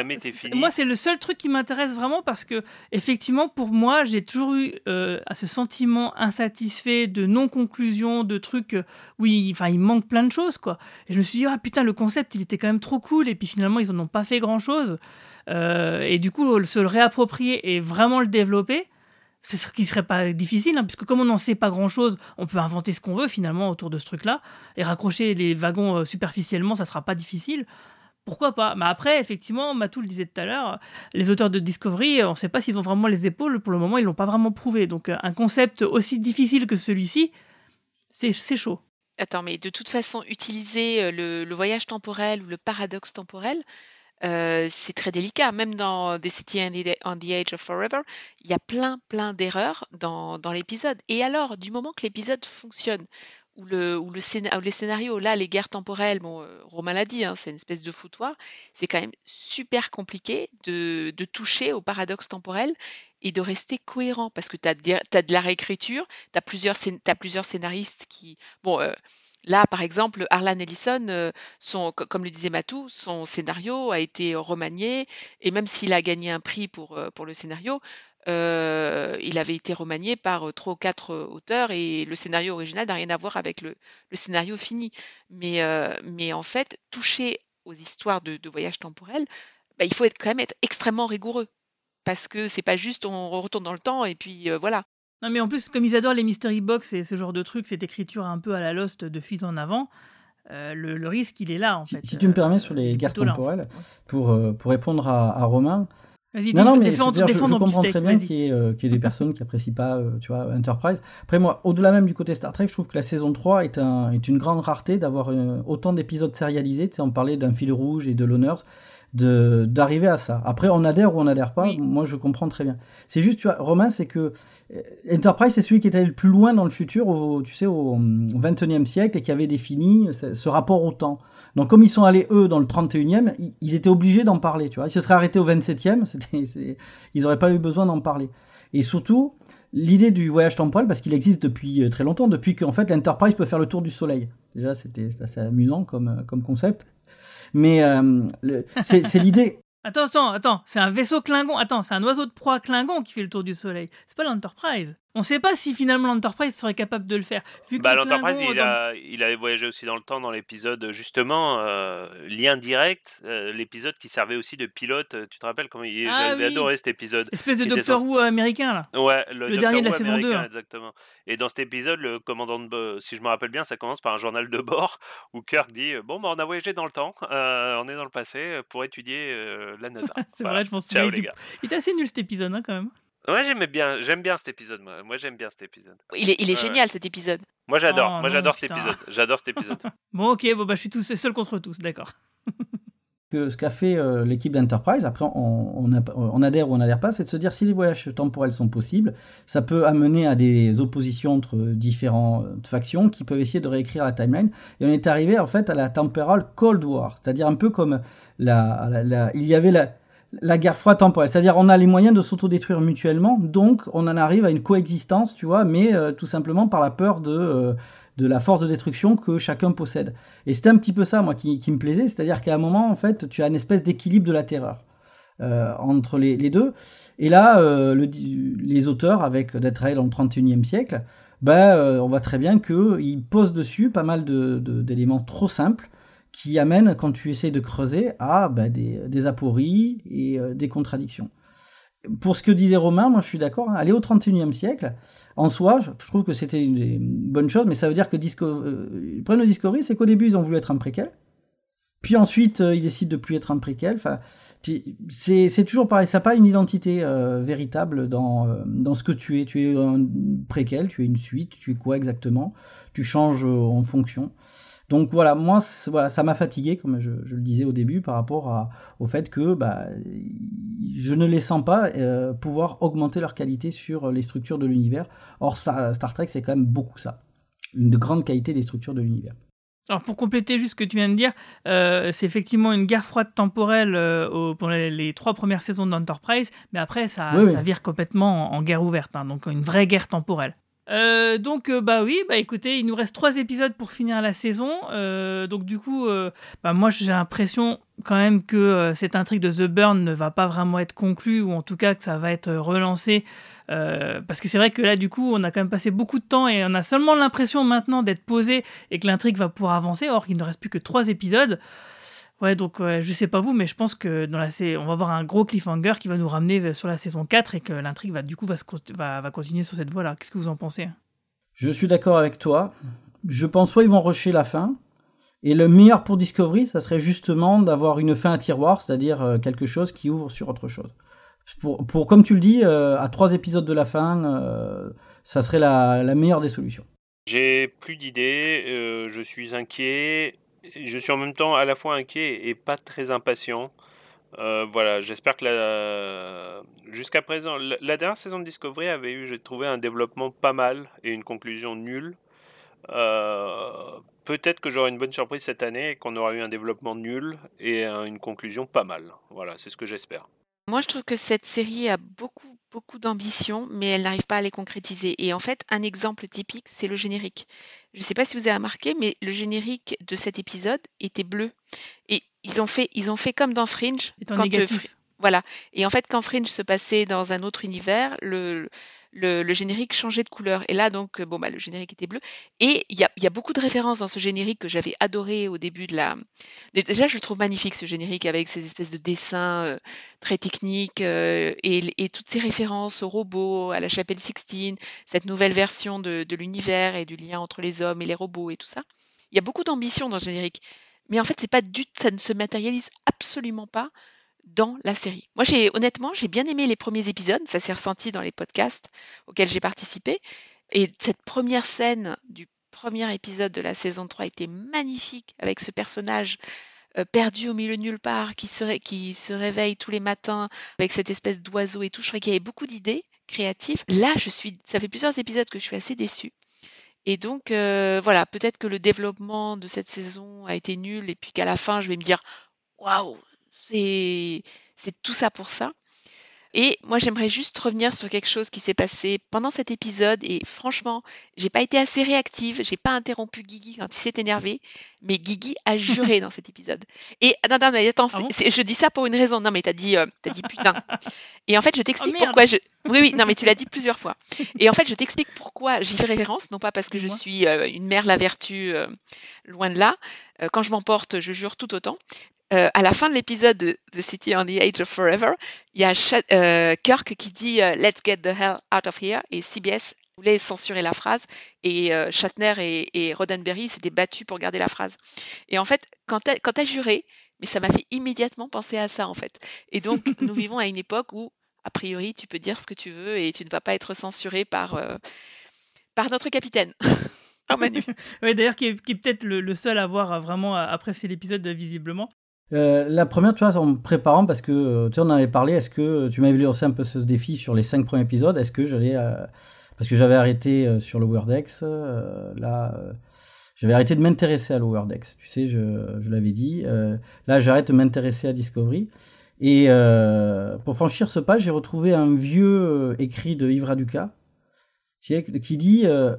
Moi, c'est le seul truc qui m'intéresse vraiment parce que, effectivement, pour moi, j'ai toujours eu euh, ce sentiment insatisfait de non-conclusion, de trucs euh, où il, enfin, il manque plein de choses, quoi. Et je me suis dit, ah putain, le concept, il était quand même trop cool. Et puis finalement, ils en ont pas fait grand-chose. Euh, et du coup, se le réapproprier et vraiment le développer, ce qui serait pas difficile, hein, puisque comme on n'en sait pas grand-chose, on peut inventer ce qu'on veut finalement autour de ce truc-là. Et raccrocher les wagons euh, superficiellement, ça sera pas difficile. Pourquoi pas? Mais après, effectivement, Matou le disait tout à l'heure, les auteurs de Discovery, euh, on ne sait pas s'ils ont vraiment les épaules. Pour le moment, ils l'ont pas vraiment prouvé. Donc, euh, un concept aussi difficile que celui-ci, c'est chaud. Attends, mais de toute façon, utiliser le voyage temporel ou le paradoxe temporel, euh, c'est très délicat. Même dans The City on the, Edge of Forever, il y a plein, plein d'erreurs dans, l'épisode. Et alors, du moment que l'épisode fonctionne, où, le, scénar- où les scénarios, là, les guerres temporelles, bon, euh, Romain l'a dit, hein, c'est une espèce de foutoir, c'est quand même super compliqué de, de toucher au paradoxe temporel et de rester cohérent parce que tu as, de la réécriture, tu as, plusieurs scénaristes qui... Euh, là, par exemple, Harlan Ellison, euh, comme le disait Matou, son scénario a été remanié et même s'il a gagné un prix pour, euh, le scénario, euh, il avait été remanié par trois ou quatre auteurs et le scénario original n'a rien à voir avec le, scénario fini. Mais, mais en fait, toucher aux histoires de, de voyage temporel, bah, il faut être, quand même être extrêmement rigoureux. Parce que c'est pas juste on retourne dans le temps et puis voilà. Non, mais en plus, comme ils adorent les mystery box et ce genre de trucs, cette écriture un peu à la Lost de fuite en avant, euh, le, le risque, il est là, en fait. si tu me permets sur les guerres là, en fait. temporelles, pour, euh, pour répondre à, à Romain. Vas-y, Non, non, mais c'est-à-dire, je, je comprends très bien qu'il y, euh, qu'il y ait des personnes qui apprécient pas, euh, tu vois, Enterprise. Après, moi, au-delà même du côté Star Trek, je trouve que la saison 3 est, un, est une grande rareté d'avoir euh, autant d'épisodes sérialisés. Tu sais, on parlait d'un fil rouge et de l'honneur, d'arriver à ça. Après, on adhère ou on adhère pas. Moi, je comprends très bien. C'est juste, tu vois, Romain, c'est que euh, Enterprise, c'est celui qui est allé le plus loin dans le futur, au, tu sais, au, 21e siècle, et qui avait défini ce, ce rapport au temps. Donc, comme ils sont allés, eux, dans le 31e, ils, ils étaient obligés d'en parler, tu vois. Ils se seraient arrêtés au 27e, [LAUGHS] c'était, c'est- ils n'auraient pas eu besoin d'en parler. Et surtout, l'idée du voyage temporel, parce qu'il existe depuis euh, très longtemps, depuis qu'en fait, l'Enterprise peut faire le tour du Soleil. Déjà, c'était assez amusant comme, euh, comme concept. Mais euh, c'est l'idée. [LAUGHS] Attends, attends, attends, c'est un vaisseau Klingon. Attends, c'est un oiseau de proie Klingon qui fait le tour du soleil. C'est pas l'Enterprise. On sait pas si finalement l'Enterprise serait capable de le faire. Vu Bah, l'Enterprise, il, dans- a, il avait voyagé aussi dans le temps dans l'épisode, justement, euh, lien direct, euh, l'épisode qui servait aussi de pilote. euh, Tu te rappelles comment il... Ah J'avais oui. adoré cet épisode. Espèce de Doctor Who américain, là. Ouais, le, dernier de la saison 2, américain, hein. exactement. Et dans cet épisode, le commandant de si je me rappelle bien, ça commence par un journal de bord [LAUGHS] où Kirk dit Bon, bah, on a voyagé dans le temps, euh, on est dans le passé pour étudier la NASA. [LAUGHS] C'est Voilà. vrai, je pense que Ciao, les gars. il était assez nul cet épisode, hein, quand même. Ouais, j'aimais bien, j'aime bien cet épisode, moi. Moi, j'aime bien cet épisode. Il est, il est Ouais, ouais. génial cet épisode. Moi, j'adore, Oh, moi, j'adore cet épisode. J'adore cet épisode. [LAUGHS] Bon, ok, bon, bah, je suis tous seul contre tous, d'accord. [LAUGHS] que ce qu'a fait euh, l'équipe d'Enterprise, après on, on, a- on adhère ou on n'adhère pas, c'est de se dire si les voyages temporels sont possibles, ça peut amener à des oppositions entre différentes factions qui peuvent essayer de réécrire la timeline. Et on est arrivé en fait à la temporal Cold War, c'est-à-dire un peu comme la, la- la- il y avait la, la guerre froide temporelle, c'est-à-dire on a les moyens de s'autodétruire mutuellement, donc on en arrive à une coexistence, tu vois, mais euh, tout simplement par la peur de, euh, de la force de destruction que chacun possède. Et c'était un petit peu ça, moi, qui, me plaisait, c'est-à-dire qu'à un moment, en fait, tu as une espèce d'équilibre de la terreur euh, entre les, deux. Et là, le les auteurs, avec travaillé dans le 31e siècle, ben, on voit très bien qu'ils posent dessus pas mal de- de- d'éléments trop simples qui amènent, quand tu essayes de creuser, à ben, des, apories et euh, des contradictions. Pour ce que disait Romain, moi je suis d'accord, hein, aller au 31e siècle, en soi, je trouve que c'était une, bonne chose, mais ça veut dire que Disco, euh, le problème de Discovery, c'est qu'au début, ils ont voulu être un préquel, puis ensuite, euh, ils décident de plus être un préquel. C'est toujours pareil, ça n'a pas une identité véritable dans, dans ce que tu es. Tu es un préquel, tu es une suite, tu es quoi exactement? Tu changes en fonction. Donc voilà, moi, voilà, ça m'a fatigué, comme je, je le disais au début, par rapport à, au fait que bah, je ne les sens pas euh, pouvoir augmenter leur qualité sur les structures de l'univers. Or, ça- Star Trek, c'est quand même beaucoup ça. Une grande qualité des structures de l'univers. Alors pour compléter juste ce que tu viens de dire, euh, c'est effectivement une guerre froide temporelle euh, au- pour les, les trois premières saisons d'Enterprise, mais après ça, oui. ça vire complètement en, en guerre ouverte, hein, donc une vraie guerre temporelle. Euh, donc euh, bah oui, bah écoutez, il nous reste trois épisodes pour finir la saison, euh, donc du coup, bah moi j'ai l'impression quand même que cette intrigue de The Burn ne va pas vraiment être conclue, ou en tout cas que ça va être relancé, parce que c'est vrai que là du coup on a quand même passé beaucoup de temps et on a seulement l'impression maintenant d'être posé et que l'intrigue va pouvoir avancer, or qu'il ne reste plus que trois épisodes. Ouais, donc ouais, je sais pas vous, mais je pense que dans la on va avoir un gros cliffhanger qui va nous ramener sur la saison 4 et que l'intrigue va du coup va, se con- va, va continuer sur cette voie-là. Qu'est-ce que vous en pensez? Je suis d'accord avec toi. Je pense soit ils vont rusher la fin, et le meilleur pour Discovery, ça serait justement d'avoir une fin à tiroir, c'est-à-dire euh, quelque chose qui ouvre sur autre chose. Pour, pour comme tu le dis, euh, à trois épisodes de la fin, euh, ça serait la, la meilleure des solutions. J'ai plus d'idées, euh, je suis inquiet, je suis en même temps à la fois inquiet et pas très impatient. Euh, voilà, j'espère que la... jusqu'à présent, la, dernière saison de Discovery avait eu, j'ai trouvé un développement pas mal et une conclusion nulle. Euh, peut-être que j'aurai une bonne surprise cette année et qu'on aura eu un développement nul et une conclusion pas mal. Voilà, c'est ce que j'espère. Moi, je trouve que cette série a beaucoup, beaucoup d'ambition, mais elle n'arrive pas à les concrétiser. Et en fait, un exemple typique, c'est le générique. Je ne sais pas si vous avez remarqué, mais le générique de cet épisode était bleu. Et ils ont fait, ils ont fait comme dans Fringe. Étant quand, euh, négatif. Fr- voilà. Et en fait, quand Fringe se passait dans un autre univers, le, le, générique changeait de couleur. Et là, donc, euh, bon, bah, le générique était bleu. Et il y a, beaucoup de références dans ce générique que j'avais adoré au début de la. Déjà, je le trouve magnifique ce générique avec ces espèces de dessins euh, très techniques euh, et, toutes ces références aux robots, à la chapelle Sixtine, cette nouvelle version de, de l'univers et du lien entre les hommes et les robots et tout ça. Il y a beaucoup d'ambition dans ce générique. Mais en fait, c'est pas du, ça ne se matérialise absolument pas dans la série. Moi, j'ai honnêtement, j'ai bien aimé les premiers épisodes, ça s'est ressenti dans les podcasts auxquels j'ai participé. Et cette première scène du premier épisode de la saison 3 était magnifique avec ce personnage euh, perdu au milieu de nulle part qui se, réveille tous les matins avec cette espèce d'oiseau et tout. Je trouvais qu'il y avait beaucoup d'idées créatives. Là, je suis, ça fait plusieurs épisodes que je suis assez déçue. Et donc, euh, voilà, peut-être que le développement de cette saison a été nul et puis qu'à la fin, je vais me dire, waouh, c'est tout ça pour ça. Et moi, j'aimerais juste revenir sur quelque chose qui s'est passé pendant cet épisode. Et franchement, j'ai pas été assez réactive. J'ai pas interrompu Guigui quand il s'est énervé. Mais Guigui a juré [LAUGHS] dans cet épisode. Et ah, non, non, mais attends, Ah bon? je dis ça pour une raison. Non, mais t'as dit, euh, t'as dit putain. Et en fait, je t'explique Oh, merde. pourquoi je. Oui, oui, non, mais tu l'as dit [LAUGHS] plusieurs fois. Et en fait, je t'explique pourquoi j'y fais référence, non pas parce que je suis euh, une mère la vertu, euh, loin de là. Euh, quand je m'emporte, je jure tout autant. Euh, à la fin de l'épisode de The City on the Edge of Forever, il y a euh, Kirk qui dit euh, Let's get the hell out of here et CBS voulait censurer la phrase et euh, Shatner et, et Roddenberry s'étaient battus pour garder la phrase. Et en fait, quand tu as juré, mais ça m'a fait immédiatement penser à ça en fait. Et donc, [LAUGHS] nous vivons à une époque où, a priori, tu peux dire ce que tu veux et tu ne vas pas être censuré par, par notre capitaine. [LAUGHS] par Manu. Ouais, D'ailleurs, qui est, peut-être le, le seul à avoir vraiment apprécié l'épisode visiblement. Euh, la première, tu vois, en me préparant, parce que euh, tu en avait parlé, est-ce que tu m'avais lancé un peu ce défi sur les cinq premiers épisodes Est-ce que j'allais. euh, parce que j'avais arrêté euh, sur Decks, euh, là. euh, j'avais arrêté de m'intéresser à Lower Decks, tu sais, je, l'avais dit. Euh, là, j'arrête de m'intéresser à Discovery. Et euh, pour franchir ce pas, j'ai retrouvé un vieux euh, écrit de Yves Raduca qui, dit euh,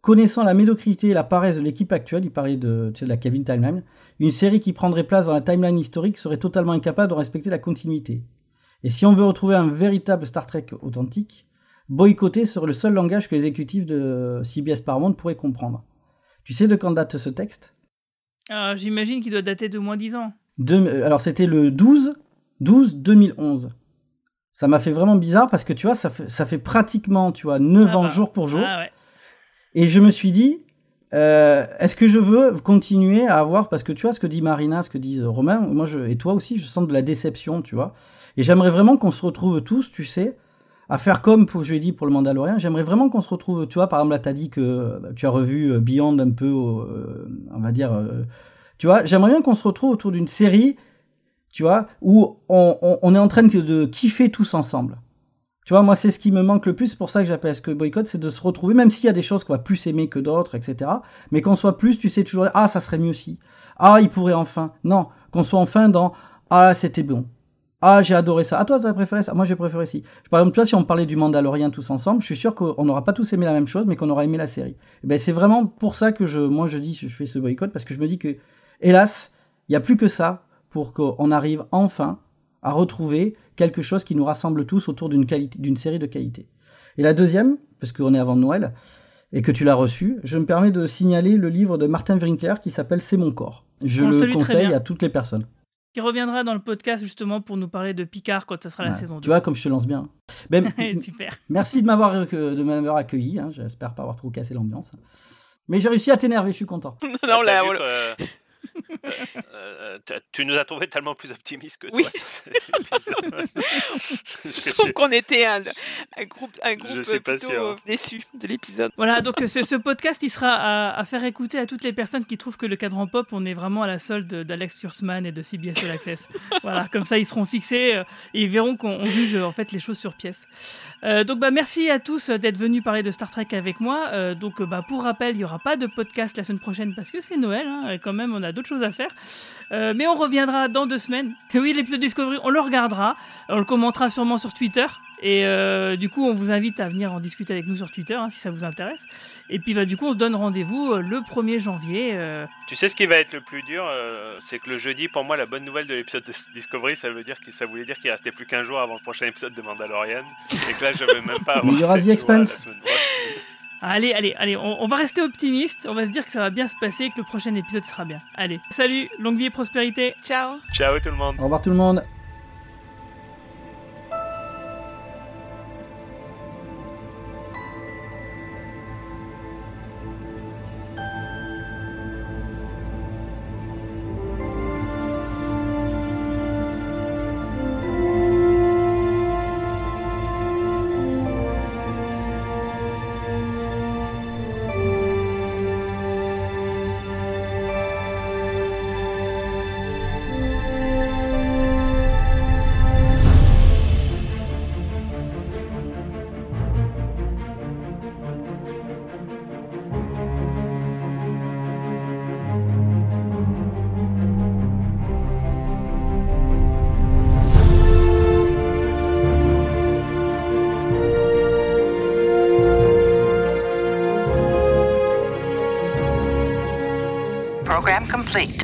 Connaissant la médiocrité et la paresse de l'équipe actuelle, il parlait de, tu sais, de la Kevin Timeline, une série qui prendrait place dans la timeline historique serait totalement incapable de respecter la continuité. Et si on veut retrouver un véritable Star Trek authentique, boycotter serait le seul langage que les exécutifs de CBS Paramount pourraient comprendre. Tu sais de quand date ce texte? Alors, J'imagine qu'il doit dater de moins 10 ans. Deux- euh, Alors c'était le 12 12 2011. Ça m'a fait vraiment bizarre parce que tu vois, ça fait, ça fait pratiquement tu vois, 9 Ah ans bah, jour pour jour. Ah ouais. Et je me suis dit, euh, est-ce que je veux continuer à avoir, parce que tu vois ce que dit Marina, ce que dit Romain, moi et toi aussi, je sens de la déception, tu vois. Et j'aimerais vraiment qu'on se retrouve tous, tu sais, à faire comme pour, je l'ai dit pour le Mandalorian, j'aimerais vraiment qu'on se retrouve, tu vois, par exemple là, tu as dit que bah, tu as revu euh, Beyond un peu, euh, on va dire, tu vois, j'aimerais bien qu'on se retrouve autour d'une série, tu vois, où on, on- on est en train de, de kiffer tous ensemble. Tu vois, moi, c'est ce qui me manque le plus. C'est pour ça que j'appelle ce que boycott, c'est de se retrouver, même s'il y a des choses qu'on va plus aimer que d'autres, etc. Mais qu'on soit plus, tu sais, toujours, ah, ça serait mieux si. Ah, il pourrait enfin. Non, qu'on soit enfin dans, ah, c'était bon. Ah, j'ai adoré ça. Ah, toi, t'as préféré ça. Moi, j'ai préféré ci. Par exemple, toi, si on parlait du Mandalorian tous ensemble, je suis sûr qu'on n'aura pas tous aimé la même chose, mais qu'on aura aimé la série. Eh ben, c'est vraiment pour ça que je, moi, je dis, je fais ce boycott, parce que je me dis que, hélas, il n'y a plus que ça pour qu'on arrive enfin à retrouver quelque chose qui nous rassemble tous autour d'une qualité, d'une série de qualité. Et la deuxième, parce qu'on est avant Noël et que tu l'as reçu, je me permets de signaler le livre de Martin Winkler qui s'appelle C'est mon corps. Je On le conseille à toutes les personnes. Qui reviendra dans le podcast justement pour nous parler de Picard quand ça sera la saison 2. Tu vois comme je te lance bien. Ben, [LAUGHS] Super. merci de m'avoir de m'avoir accueilli. hein. J'espère pas avoir trop cassé l'ambiance. Mais j'ai réussi à t'énerver. Je suis content. non, Ah, là, t'as vu voilà. que- Euh, tu nous as trouvé tellement plus optimistes que toi Oui. sur cet épisode. [LAUGHS] Je trouve qu'on était un, un groupe, un groupe Je suis pas sûr. euh, déçu de l'épisode. Voilà, donc euh, ce, ce podcast, il sera à, à faire écouter à toutes les personnes qui trouvent que le cadran pop, on est vraiment à la solde d'Alex Kurzman et de CBS All Access. [LAUGHS] voilà, comme ça, ils seront fixés et ils verront qu'on on juge en fait les choses sur pièce. Euh, donc, bah, merci à tous d'être venus parler de Star Trek avec moi. Euh, donc, bah, pour rappel, il n'y aura pas de podcast la semaine prochaine parce que c'est Noël, hein, et quand même, on a d'autres choses à faire. Euh, mais on reviendra dans deux semaines. [LAUGHS] Oui, l'épisode Discovery, on le regardera, on le commentera sûrement sur Twitter. Et euh, du coup, on vous invite à venir en discuter avec nous sur Twitter hein, si ça vous intéresse. Et puis, bah, du coup, on se donne rendez-vous euh, le 1er janvier. euh, Tu sais ce qui va être le plus dur, euh, c'est que le jeudi, pour moi, la bonne nouvelle de l'épisode de [LAUGHS] Discovery, ça veut dire que ça voulait dire qu'il restait plus qu'un jour avant le prochain épisode de Mandalorian, et que là, je vais même pas avoir. [LAUGHS] Il y aura The Expanse. Allez, allez, allez, on, on va rester optimiste. On va se dire que ça va bien se passer et que le prochain épisode sera bien. Allez, salut, longue vie et prospérité. Ciao. Ciao tout le monde. Au revoir tout le monde. Complete.